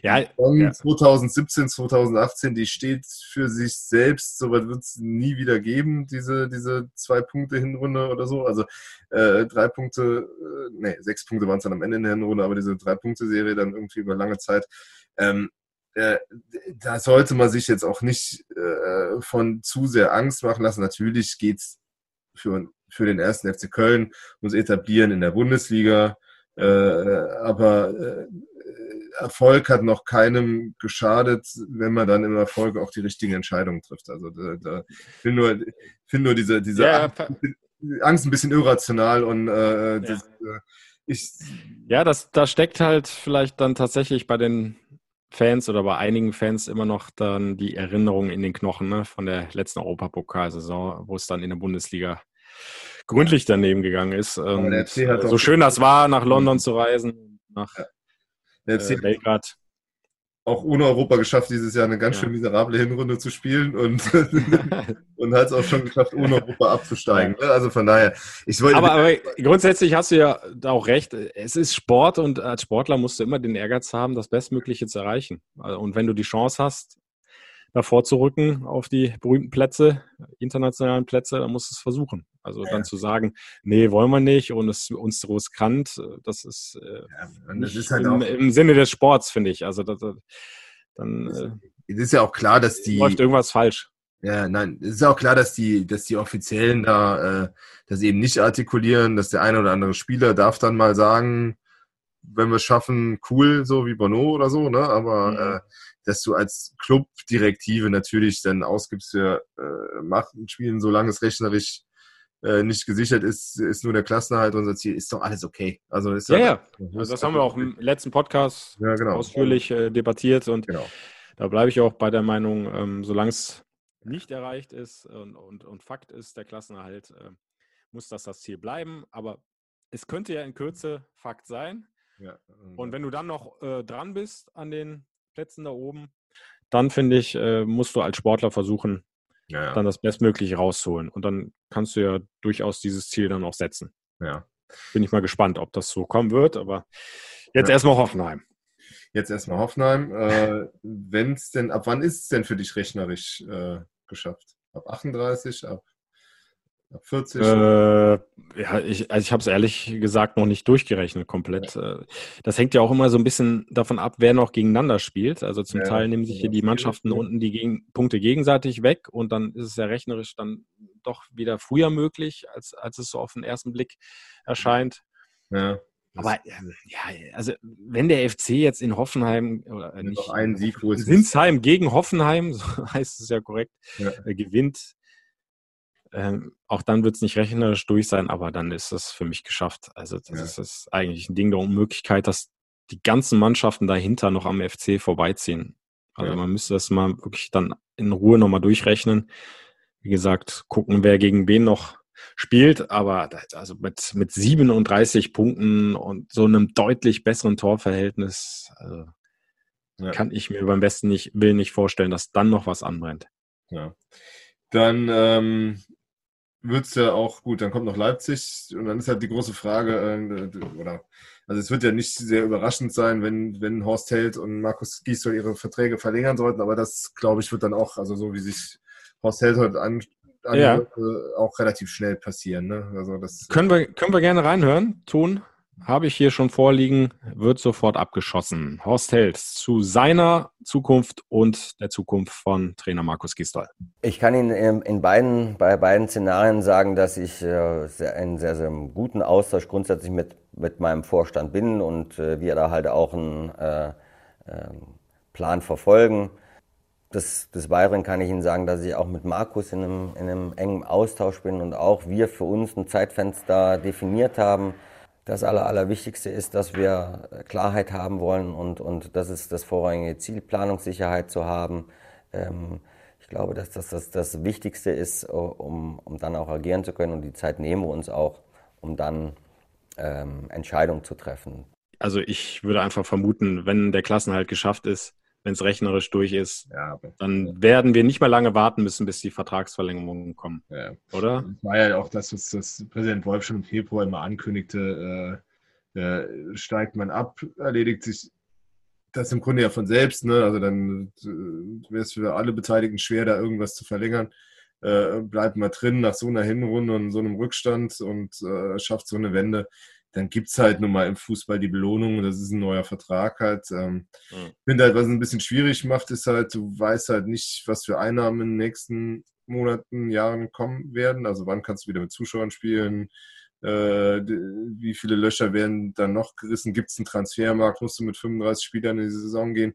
ja, von ja. 2017, 2018, die steht für sich selbst. So was wird es nie wieder geben, diese, diese zwei Punkte Hinrunde oder so. Also äh, drei Punkte, äh, nee, sechs Punkte waren es dann am Ende in der Hinrunde, aber diese drei Punkte Serie dann irgendwie über lange Zeit. Ähm, äh, da sollte man sich jetzt auch nicht äh, von zu sehr Angst machen lassen. Natürlich geht es für, für den ersten FC Köln ums Etablieren in der Bundesliga. Äh, aber äh, Erfolg hat noch keinem geschadet, wenn man dann im Erfolg auch die richtigen Entscheidungen trifft. Also da, da finde nur, find nur diese, diese ja, Angst, Angst, ein bisschen irrational und äh, das, ja. Äh, ich. Ja, das, da steckt halt vielleicht dann tatsächlich bei den Fans oder bei einigen Fans immer noch dann die Erinnerung in den Knochen ne, von der letzten Europapokalsaison, wo es dann in der Bundesliga gründlich daneben gegangen ist. So schön das war, nach London zu reisen, nach ja. Der FC äh, Belgrad. Auch ohne Europa geschafft, dieses Jahr eine ganz ja. schön miserable Hinrunde zu spielen und, und hat es auch schon geschafft, ohne Europa abzusteigen. Ja. Also von daher, ich wollte. Aber, aber, grundsätzlich hast du ja auch recht. Es ist Sport und als Sportler musst du immer den Ehrgeiz haben, das Bestmögliche zu erreichen. Und wenn du die Chance hast, davor zu rücken auf die berühmten Plätze, internationalen Plätze, dann musst du es versuchen. Also dann zu sagen, nee, wollen wir nicht und es ist uns riskant, das ist, äh, ja, das ist halt im, im, Sinne des Sports, finde ich. Also das, dann äh, es ist ja auch klar, dass die läuft irgendwas falsch. Ja, nein, es ist auch klar, dass die, dass die Offiziellen da äh, das eben nicht artikulieren, dass der eine oder andere Spieler darf dann mal sagen, wenn wir es schaffen, cool, so wie Bono oder so, ne? Aber mhm. äh, dass du als Clubdirektive natürlich dann ausgibst für äh, machen, spielen, solange es rechnerisch äh, nicht gesichert ist, ist nur der Klassenerhalt unser Ziel, ist doch alles okay. Also ist ja, ja. ja. Also das haben wir auch im letzten Podcast ja, genau. ausführlich äh, debattiert und genau. da bleibe ich auch bei der Meinung, ähm, solange es nicht erreicht ist und, und, und Fakt ist, der Klassenerhalt, äh, muss das das Ziel bleiben. Aber es könnte ja in Kürze Fakt sein. Ja, und wenn du dann noch äh, dran bist an den Plätzen da oben, dann finde ich, äh, musst du als Sportler versuchen, ja, ja. dann das Bestmögliche rausholen. Und dann kannst du ja durchaus dieses Ziel dann auch setzen. Ja. Bin ich mal gespannt, ob das so kommen wird, aber jetzt ja. erstmal Hoffenheim. Jetzt erstmal Hoffenheim. Äh, Wenn es denn, ab wann ist es denn für dich rechnerisch äh, geschafft? Ab 38, ab 40? Äh, ja, ich, also ich habe es ehrlich gesagt noch nicht durchgerechnet komplett. Ja. Äh, das hängt ja auch immer so ein bisschen davon ab, wer noch gegeneinander spielt. Also zum ja, Teil nehmen sich hier die Mannschaften ja. unten die gegen, Punkte gegenseitig weg und dann ist es ja rechnerisch dann doch wieder früher möglich, als, als es so auf den ersten Blick erscheint. Ja. Aber ähm, ja, also wenn der FC jetzt in Hoffenheim oder äh, nicht einen Sieg, Sinsheim gegen Hoffenheim, so heißt es ja korrekt, äh, gewinnt, ähm, auch dann wird es nicht rechnerisch durch sein, aber dann ist es für mich geschafft. Also das ja. ist, ist eigentlich ein Ding der Unmöglichkeit, dass die ganzen Mannschaften dahinter noch am FC vorbeiziehen. Also ja. man müsste das mal wirklich dann in Ruhe nochmal durchrechnen. Wie gesagt, gucken, wer gegen wen noch spielt, aber also mit, mit 37 Punkten und so einem deutlich besseren Torverhältnis also ja. kann ich mir beim besten nicht, will nicht vorstellen, dass dann noch was anbrennt. Ja. Dann ähm, wird es ja auch gut, dann kommt noch Leipzig und dann ist halt die große Frage, äh, oder also es wird ja nicht sehr überraschend sein, wenn, wenn Horst Held und Markus Gisdol ihre Verträge verlängern sollten, aber das, glaube ich, wird dann auch, also so wie sich Horst Held heute an, an ja. äh, auch relativ schnell passieren. Ne? Also das, können, wir, können wir gerne reinhören, tun? Habe ich hier schon vorliegen, wird sofort abgeschossen. Horst Held zu seiner Zukunft und der Zukunft von Trainer Markus Gistol. Ich kann Ihnen in beiden, bei beiden Szenarien sagen, dass ich äh, einen sehr, sehr guten Austausch grundsätzlich mit, mit meinem Vorstand bin und äh, wir da halt auch einen äh, ähm, Plan verfolgen. Des, des Weiteren kann ich Ihnen sagen, dass ich auch mit Markus in einem, in einem engen Austausch bin und auch wir für uns ein Zeitfenster definiert haben, das Aller, Allerwichtigste ist, dass wir Klarheit haben wollen und, und das ist das vorrangige Ziel, Planungssicherheit zu haben. Ähm, ich glaube, dass das, das das Wichtigste ist, um, um dann auch agieren zu können und die Zeit nehmen wir uns auch, um dann ähm, Entscheidungen zu treffen. Also ich würde einfach vermuten, wenn der Klassenhalt geschafft ist, wenn es rechnerisch durch ist, ja, dann ja. werden wir nicht mehr lange warten müssen, bis die Vertragsverlängerungen kommen. Ja. Oder? Das war ja auch das, was das Präsident Wolf schon im Februar immer ankündigte. Äh, äh, steigt man ab, erledigt sich das im Grunde ja von selbst. Ne? Also dann äh, wäre es für alle Beteiligten schwer, da irgendwas zu verlängern. Äh, bleibt mal drin nach so einer Hinrunde und so einem Rückstand und äh, schafft so eine Wende dann gibt es halt nun mal im Fußball die Belohnung, das ist ein neuer Vertrag halt. Ähm, mhm. Ich finde halt, was es ein bisschen schwierig macht, ist halt, du weißt halt nicht, was für Einnahmen in den nächsten Monaten, Jahren kommen werden. Also wann kannst du wieder mit Zuschauern spielen? Äh, wie viele Löcher werden dann noch gerissen? Gibt es einen Transfermarkt? Musst du mit 35 Spielern in die Saison gehen?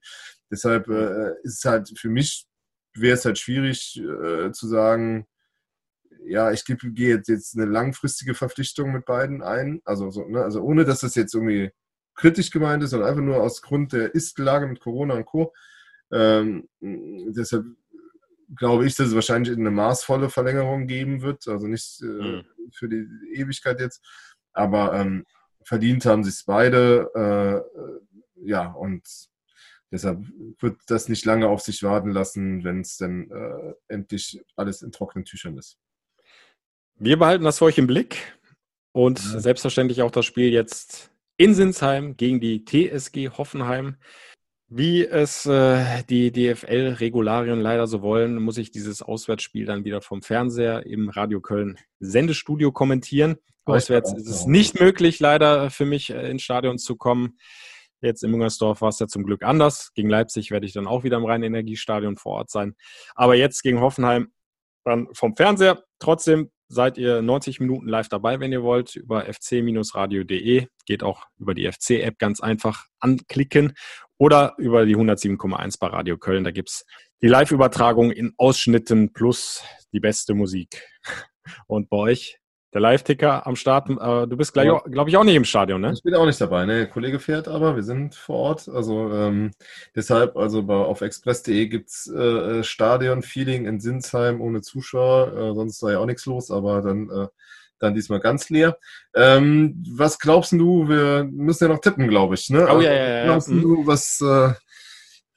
Deshalb äh, ist es halt für mich, wäre es halt schwierig äh, zu sagen, ja, ich gehe jetzt, jetzt eine langfristige Verpflichtung mit beiden ein. Also, so, ne, also ohne, dass das jetzt irgendwie kritisch gemeint ist, sondern einfach nur aus Grund der Ist-Lage mit Corona und Co. Ähm, deshalb glaube ich, dass es wahrscheinlich eine maßvolle Verlängerung geben wird. Also nicht äh, mhm. für die Ewigkeit jetzt. Aber ähm, verdient haben sie es beide. Äh, ja, und deshalb wird das nicht lange auf sich warten lassen, wenn es dann äh, endlich alles in trockenen Tüchern ist. Wir behalten das für euch im Blick und ja. selbstverständlich auch das Spiel jetzt in Sinsheim gegen die TSG Hoffenheim. Wie es äh, die DFL-Regularien leider so wollen, muss ich dieses Auswärtsspiel dann wieder vom Fernseher im Radio Köln Sendestudio kommentieren. Auswärts ist es nicht möglich, leider für mich äh, ins Stadion zu kommen. Jetzt in Müngersdorf war es ja zum Glück anders. Gegen Leipzig werde ich dann auch wieder im Rhein-Energiestadion vor Ort sein. Aber jetzt gegen Hoffenheim dann vom Fernseher. Trotzdem seid ihr 90 Minuten live dabei, wenn ihr wollt, über fc-radio.de. Geht auch über die FC-App ganz einfach anklicken oder über die 107,1 bei Radio Köln. Da gibt es die Live-Übertragung in Ausschnitten plus die beste Musik. Und bei euch der Live-Ticker am Start. Äh, du bist, ja. glaube ich, auch nicht im Stadion, ne? Ich bin auch nicht dabei. Ne? Der Kollege fährt aber, wir sind vor Ort. Also ähm, deshalb, also bei, auf express.de gibt es äh, Stadion-Feeling in Sinsheim ohne Zuschauer. Äh, sonst sei ja auch nichts los, aber dann, äh, dann diesmal ganz leer. Ähm, was glaubst du? Wir müssen ja noch tippen, glaube ich. Ne? Oh ja, ja, ja. Glaubst mhm. du, was. Äh,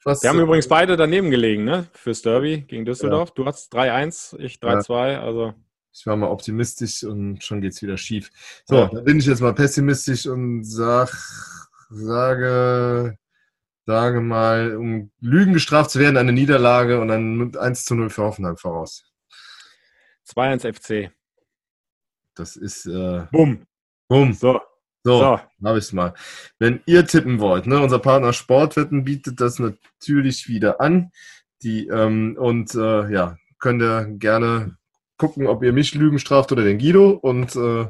was, wir haben übrigens beide daneben gelegen, ne? Fürs Derby gegen Düsseldorf. Ja. Du hast 3-1, ich 3-2, also. Ich war mal optimistisch und schon geht es wieder schief. So, ja. dann bin ich jetzt mal pessimistisch und sag, sage, sage mal, um Lügen gestraft zu werden, eine Niederlage und dann 1 zu 0 für Hoffenheim voraus. 2-1 FC. Das ist. Äh, Bumm. Bumm. So. So, so. habe ich es mal. Wenn ihr tippen wollt, ne, unser Partner Sportwetten bietet das natürlich wieder an. Die, ähm, und äh, ja, könnt ihr gerne gucken, ob ihr mich Lügen straft oder den Guido. Und äh,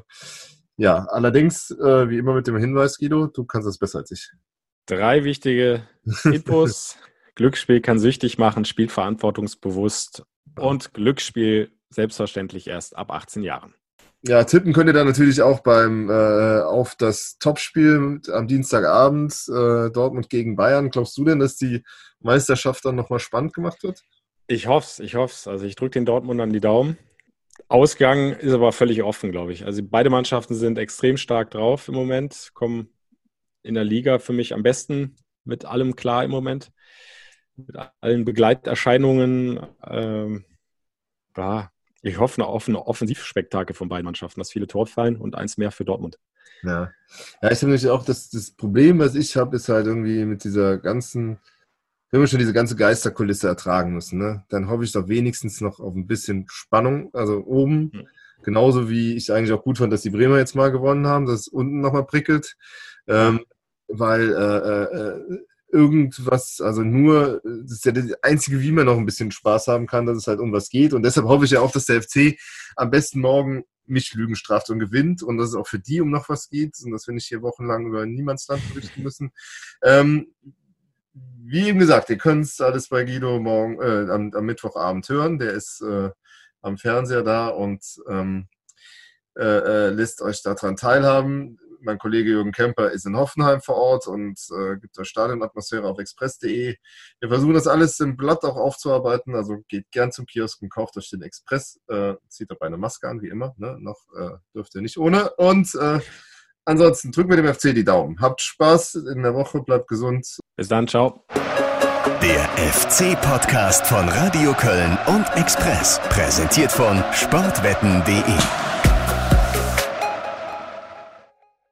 ja, allerdings, äh, wie immer mit dem Hinweis, Guido, du kannst das besser als ich. Drei wichtige Infos. Glücksspiel kann süchtig machen, spielt verantwortungsbewusst und Glücksspiel selbstverständlich erst ab 18 Jahren. Ja, tippen könnt ihr dann natürlich auch beim äh, auf das Topspiel am Dienstagabend äh, Dortmund gegen Bayern. Glaubst du denn, dass die Meisterschaft dann nochmal spannend gemacht wird? Ich hoffe es, ich hoffe es. Also ich drücke den Dortmund an die Daumen. Ausgang ist aber völlig offen, glaube ich. Also beide Mannschaften sind extrem stark drauf im Moment, kommen in der Liga für mich am besten mit allem klar im Moment. Mit allen Begleiterscheinungen. Ähm, ich hoffe auf ein Offensivspektakel von beiden Mannschaften, dass viele Tore fallen und eins mehr für Dortmund. Ja, ja ich habe natürlich auch das, das Problem, was ich habe, ist halt irgendwie mit dieser ganzen, wenn wir schon diese ganze Geisterkulisse ertragen müssen, ne, dann hoffe ich doch wenigstens noch auf ein bisschen Spannung, also oben. Hm. Genauso wie ich eigentlich auch gut fand, dass die Bremer jetzt mal gewonnen haben, dass es unten nochmal prickelt. Ähm, weil äh, äh, irgendwas, also nur, das ist ja das Einzige, wie man noch ein bisschen Spaß haben kann, dass es halt um was geht. Und deshalb hoffe ich ja auch, dass der FC am besten morgen mich Lügen straft und gewinnt und dass es auch für die um noch was geht und dass wir nicht hier wochenlang über Niemandsland berichten müssen. Ähm, wie eben gesagt, ihr könnt es alles bei Guido morgen, äh, am, am, Mittwochabend hören. Der ist äh, am Fernseher da und ähm, äh, äh lässt euch daran teilhaben mein Kollege Jürgen Kemper ist in Hoffenheim vor Ort und äh, gibt da Stadionatmosphäre auf express.de. Wir versuchen das alles im Blatt auch aufzuarbeiten, also geht gern zum Kiosk und kauft euch den Express. Äh, zieht dabei eine Maske an, wie immer. Ne? Noch dürft ihr nicht ohne. Und ansonsten drücken wir dem FC die Daumen. Habt Spaß in der Woche, bleibt gesund. Bis dann, ciao. Der FC-Podcast von Radio Köln und Express, präsentiert von sportwetten.de.